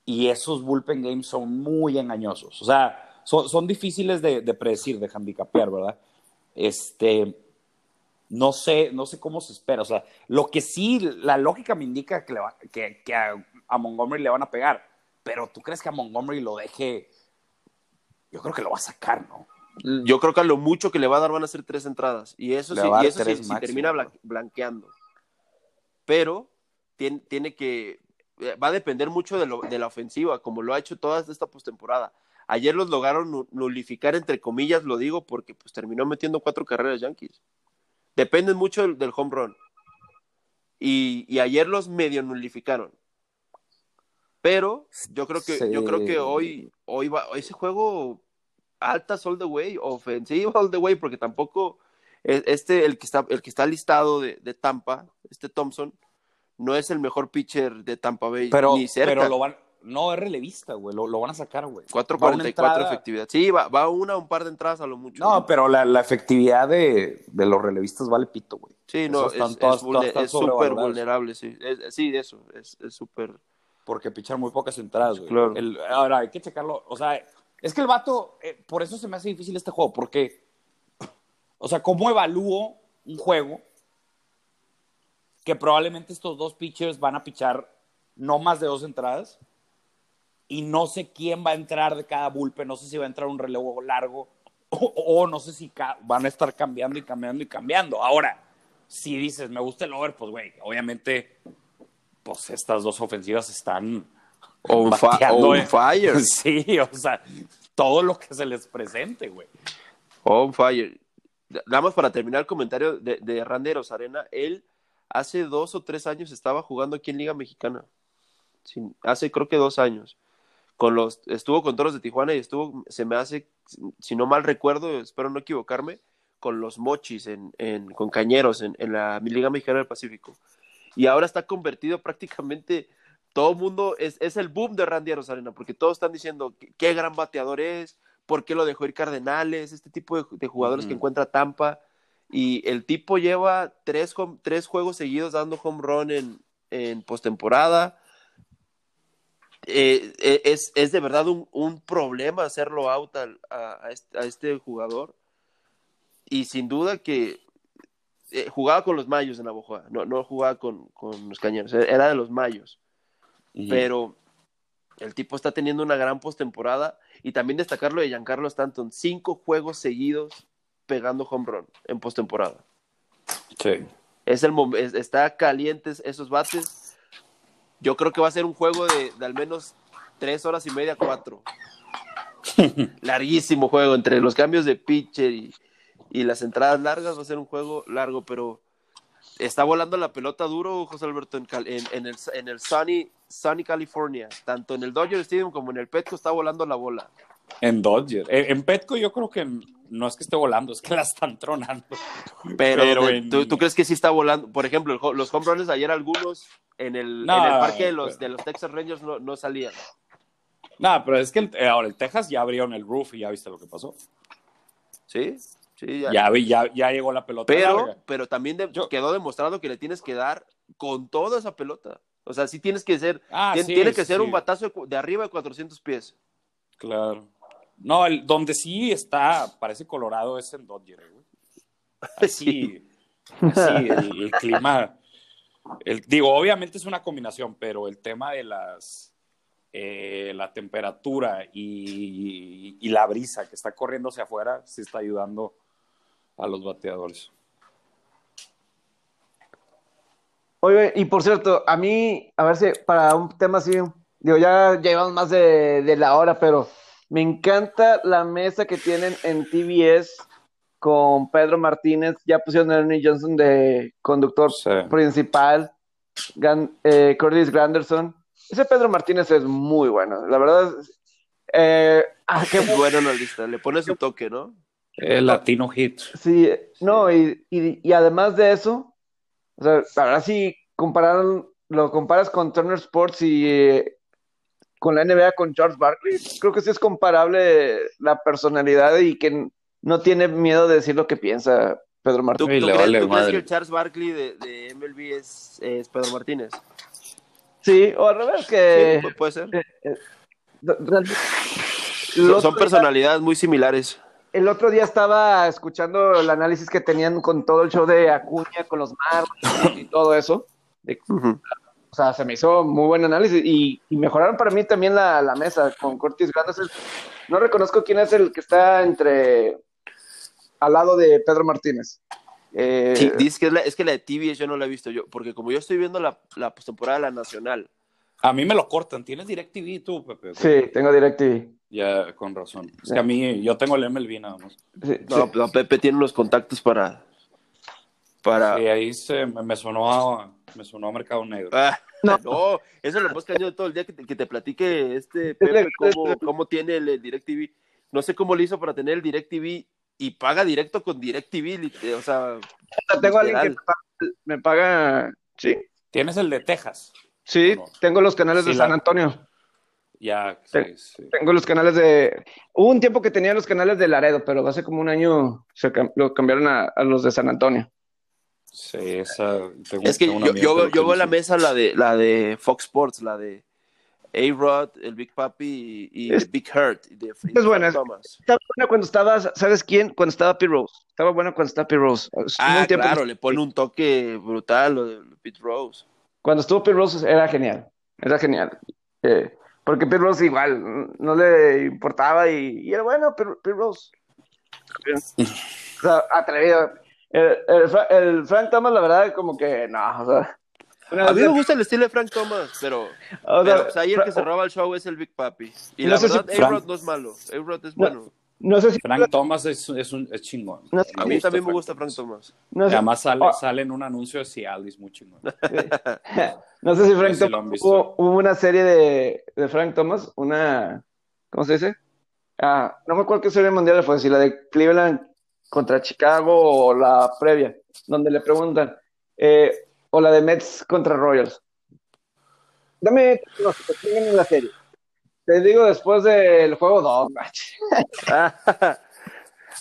Y esos bullpen games son muy engañosos. O sea, son, son difíciles de, de predecir, de handicapear, ¿verdad? Este. No sé, no sé cómo se espera. O sea, lo que sí, la lógica me indica que, le va- que, que a, a Montgomery le van a pegar. Pero tú crees que a Montgomery lo deje. Yo creo que lo va a sacar, ¿no? Yo creo que a lo mucho que le va a dar van a ser tres entradas. Y eso Le sí, y eso sí- tres sí máximo, termina blanqueando. Pero tiene, tiene que. eh, Va a depender mucho de, lo- de la ofensiva, como lo ha hecho toda esta postemporada. Ayer los lograron nu- nulificar, entre comillas, lo digo, porque pues terminó metiendo cuatro carreras Yankees. Dependen mucho del, del home run. Y, y ayer los medio nulificaron. Pero yo creo que, Sí. yo creo que hoy, hoy va, ese juego altas all the way, ofensiva all the way, porque tampoco e- este, el que está, el que está listado de, de Tampa, este Thompson, no es el mejor pitcher de Tampa Bay, Pero, ni cerca. pero lo, van, No, es relevista, güey. Lo, lo van a sacar, güey. Va una 4.44 entrada- efectividad. Sí, va, va una o un par de entradas a lo mucho. No, pero la, la efectividad de, de los relevistas vale pito, güey. Sí, no, Esos todas- es súper vulnerable, sí. Es- sí, eso, es es súper... Porque pichar muy pocas entradas, güey. Claro. El- ahora, hay que checarlo. O sea, es que el vato, eh, por eso se me hace difícil este juego, porque, o sea, ¿cómo evalúo un juego que probablemente estos dos pitchers van a pichar no más de dos entradas? Y no sé quién va a entrar de cada bullpen, no sé si va a entrar un relevo largo o, o no sé si van a estar cambiando y cambiando y cambiando. Ahora, si dices, me gusta el over, pues, güey, obviamente pues estas dos ofensivas están On, bateando, on fire. Sí, o sea, todo lo que se les presente, güey. On fire. Nada más para terminar el comentario de, de Randy Rosarena, él hace dos o tres años estaba jugando aquí en Liga Mexicana. Hace creo que dos años. Con los, estuvo con Toros de Tijuana y estuvo, se me hace, si no mal recuerdo, espero no equivocarme, con los Mochis, en, en- con Cañeros, en, en la Liga Mexicana del Pacífico. Y ahora está convertido prácticamente, todo el mundo, es, es el boom de Randy Rosarena, porque todos están diciendo qué, qué gran bateador es, por qué lo dejó ir Cardenales, este tipo de, de jugadores que encuentra Tampa. Y el tipo lleva tres, tres juegos seguidos dando home run en, en postemporada. Eh, eh, es, es de verdad un, un problema hacerlo out a este, a este jugador. Y sin duda que eh, jugaba con los Mayos en la Bojoa, no, no jugaba con, con los Cañeros, era de los Mayos. Pero el tipo está teniendo una gran postemporada y también destacar lo de Giancarlo Stanton, cinco juegos seguidos pegando home run en postemporada. Sí. Es el es- está calientes esos bates. Yo creo que va a ser un juego de, de al menos tres horas y media, cuatro. Larguísimo juego entre los cambios de pitcher y, y las entradas largas. Va a ser un juego largo, pero está volando la pelota duro, José Alberto, en, en- en el, en el sunny, sunny California. Tanto en el Dodger Stadium como en el Petco está volando la bola. En Dodger. En, Petco yo creo que no es que esté volando, es que la están tronando. Pero, Pero de- en- ¿tú, tú crees que sí está volando? Por ejemplo, los home runs ayer, algunos en el, No, en el parque de los, pero- de los Texas Rangers no, no salían. Nada, pero es que el- ahora el Texas ya abrieron el roof y ya viste lo que pasó. Sí, sí, ya. Ya, ya, ya llegó la pelota pero, larga. pero también de- Yo- quedó demostrado que le tienes que dar con toda esa pelota. O sea, sí tienes que ser, Ah, sí, tiene que ser sí. un batazo de, arriba de 400 pies. Claro. No, el, donde sí está, parece Colorado, es en Dodger, güey. Así, sí, el, el clima. El, digo, obviamente es una combinación, pero el tema de las. eh, la temperatura y, y la brisa que está corriendo hacia afuera sí está ayudando a los bateadores. Oye, y por cierto, a mí, a ver si para un tema así, digo, ya llevamos más de, de la hora, pero me encanta la mesa que tienen en TBS con Pedro Martínez. Ya pusieron a Ernie Johnson de conductor Sí. principal, Gan- eh, Curtis Granderson. Ese Pedro Martínez es muy bueno, la verdad. Eh, ah, qué bueno analista, le pone su toque, ¿no? El Latino Hit. Sí, no, y, y, y además de eso, o sea, ahora sí compararon, lo comparas con Turner Sports y eh, con la NBA con Charles Barkley, creo que sí es comparable la personalidad y que no tiene miedo de decir lo que piensa Pedro ¿Tú, Martínez. tú crees, vale tú crees madre. que el Charles Barkley de, de MLB es, es Pedro Martínez? Sí, o al revés que Sí, puede ser. realmente- el Son, personalidades muy similares. El otro día estaba escuchando el análisis que tenían con todo el show de Acuña, con los Marlins y todo eso. De-. O sea, se me hizo muy buen análisis y, y mejoraron para mí también la, la mesa con Curtis Granderson. No reconozco quién es el que está entre al lado de Pedro Martínez. Eh, Sí, dices que es, la, es que la de TBS yo no la he visto yo, porque como yo estoy viendo la, la postemporada de la Nacional, A mí me lo cortan. ¿Tienes DirecTV tú, Pepe? sí, tengo DirecTV. Ya, con razón. Es que a mí, yo tengo el MLB nada más. Sí, no, sí. no, Pepe tiene los contactos para... para Y ahí se, me, me sonó a, me sonó a Mercado Negro. Ah, No. no. eso es lo más cañón de todo el día que te, que te platique este Pepe cómo, cómo tiene el, DirecTV. No sé cómo le hizo para tener el DirecTV y paga directo con DirecTV, lit- o sea, tengo a alguien que me paga, Sí, ¿Tienes el de Texas? sí, No. tengo los canales Sí, de San Antonio. Ya, Sí. sí, sí. Tengo los canales de... Hubo un tiempo que tenía los canales de Laredo, pero hace como un año se cam- lo cambiaron a, a los de San Antonio. Sí, esa. Es que yo, yo, yo veo la mesa la de, la de Fox Sports, la de A-Rod, el Big Papi y, y Es- Big Hurt. y de- y es buena, Thomas. Estaba buena cuando estaba, ¿sabes quién? Cuando estaba Pete Rose. Estaba buena cuando estaba Pete Rose. Ah, un tiempo- claro, le pone un toque brutal lo de Pete Rose. Cuando estuvo Pete Rose era genial. Era genial. Eh, porque Pete Rose igual no le importaba y, y era bueno, Pete, Pete Rose. O sea, atrevido. El, el el Frank Thomas, la verdad, como que no. O sea, una A mí me gusta el estilo de Frank Thomas, pero, o sea, pero pues, ahí el Fra- que se roba el show es el Big Papi. Y No la si verdad, Frank- A-Rod no es malo. A-Rod es No. bueno. no sé si. Frank Thomas es, es, un, es chingón. No sé- A mí también me gusta Frank Thomas. No sé, además sale, Ah. sale en un anuncio de Cialis muy chingón. no sé si Frank No sé si Thomas hubo, hubo una serie de, de Frank Thomas, una, ¿cómo se dice? Ah, no me acuerdo qué serie mundial fue, si la de Cleveland contra Chicago o la previa, donde le preguntan, eh, o la de Mets contra Royals. Dame, no, que en la serie. Te digo después del juego 2,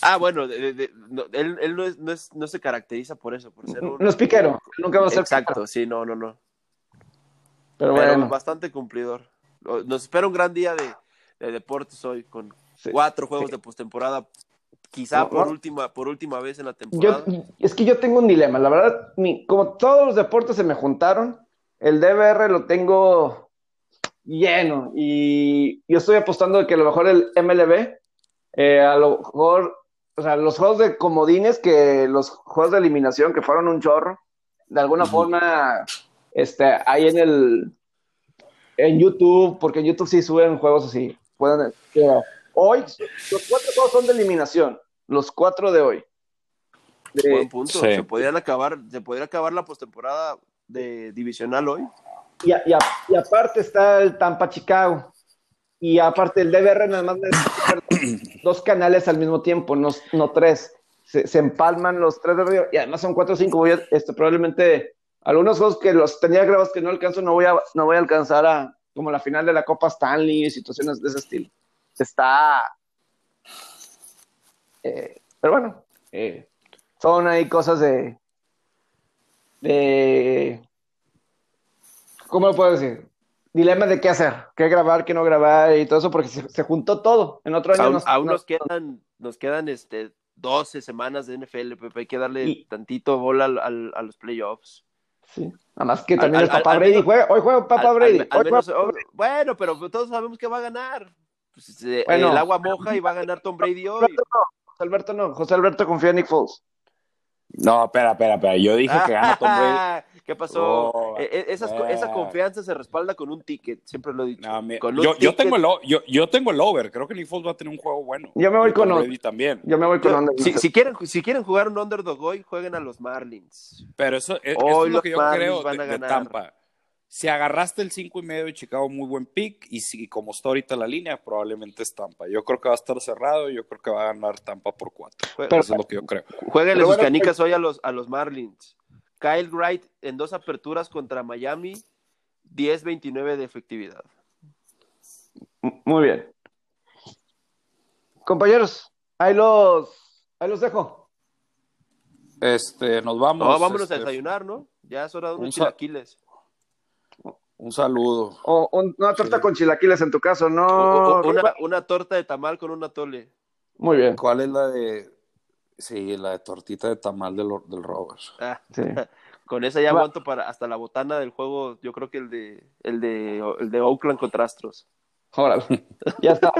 ah, bueno, de- de- de- no, él, él no, es, no, es- no se caracteriza por eso, por ser un... no es piquero, nunca va a ser Exacto, piquero, sí, no, no, no. pero Pero bueno, bastante cumplidor. Nos espera un gran día de, de deportes hoy, con Sí. cuatro juegos de postemporada, quizá por última, por última vez en la Yo, temporada. es que yo tengo un dilema, la verdad, mi- como todos los deportes se me juntaron, el DVR lo tengo lleno y yo estoy apostando de que a lo mejor el MLB, eh, a lo mejor, o sea, los juegos de comodines, que los juegos de eliminación que fueron un chorro, de alguna forma, este, hay en el, en YouTube, porque en YouTube sí suben juegos así, pueden, que hoy, los cuatro juegos son de eliminación, los cuatro de hoy. De- Buen punto. Sí. Se podrían acabar, se podría acabar la postemporada de divisional hoy. Y, a- y aparte está el Tampa Chicago. Y aparte el DVR nada más dos canales al mismo tiempo, no, no tres. Se, empalman los tres de arriba y además son cuatro o cinco. Voy este, probablemente algunos juegos que los tenía grabados que no alcanzo, no voy a, no voy a alcanzar a, como la final de la Copa Stanley y situaciones de ese estilo. Está. eh, pero bueno, eh, son ahí cosas de. de ¿cómo lo puedo decir? Dilema de qué hacer, qué grabar, qué no grabar y todo eso, porque se, se juntó todo. En otro año Aún, nos- aún nos- nos quedan, nos quedan este 12 semanas de NFL, Pepe. Hay que darle Y- tantito bola al- al- a los playoffs. Sí. Nada más que también al- el Papá al- al Brady menos- juega, hoy juega Papá Al- Brady. al- al hoy menos- juega- oh, bueno, pero todos sabemos que va a ganar. Pues, eh, Bueno. el agua moja y va a ganar Tom Brady hoy. Alberto no, José Alberto no, José Alberto confía en Nick Foles. No, espera, espera, espera. Yo dije que gana Tom Brady. ¿Qué pasó? Oh, Eh, esas co- esa eh. confianza se respalda con un ticket, siempre lo he dicho. No, Con yo, tengo el, o- yo, yo tengo el over. Creo que Nick Foles va a tener un juego bueno. Yo me voy Y con Brady también. Yo me voy con Yo- onda. si, si quieren, si quieren jugar un underdog hoy, jueguen a los Marlins. Pero eso, es, eso Hoy es lo que yo Marlins creo van de, a de ganar. Tampa. Si agarraste el 5 y medio de Chicago, muy buen pick. Y si como está ahorita la línea, probablemente es Tampa. Yo creo que va a estar cerrado. Yo creo que va a ganar Tampa por 4. Jue- Eso es lo que yo creo. Jueguenle Pero sus bueno, canicas hoy a los, a los Marlins. Kyle Wright en dos aperturas contra Miami, 10-29 de efectividad. Muy bien. Compañeros, ahí los, ahí los dejo. Este, nos vamos. No, vámonos este, a desayunar, ¿no? Ya es hora de unos un chilaquiles. Un saludo. O un- una torta Sí. con chilaquiles en tu caso, O- ¿no? o- una, una torta de tamal con un atole. Muy bien. ¿Cuál es la de.? Sí, la de tortita de tamal del, del Robert. Ah, Sí. con esa ya Va. aguanto para hasta la botana del juego. Yo creo que el de el de el de Oakland contra Astros. Órale. Ya está.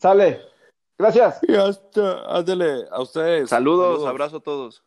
Sale. Gracias. Y hasta, ándele, a ustedes. Saludos, abrazo a todos.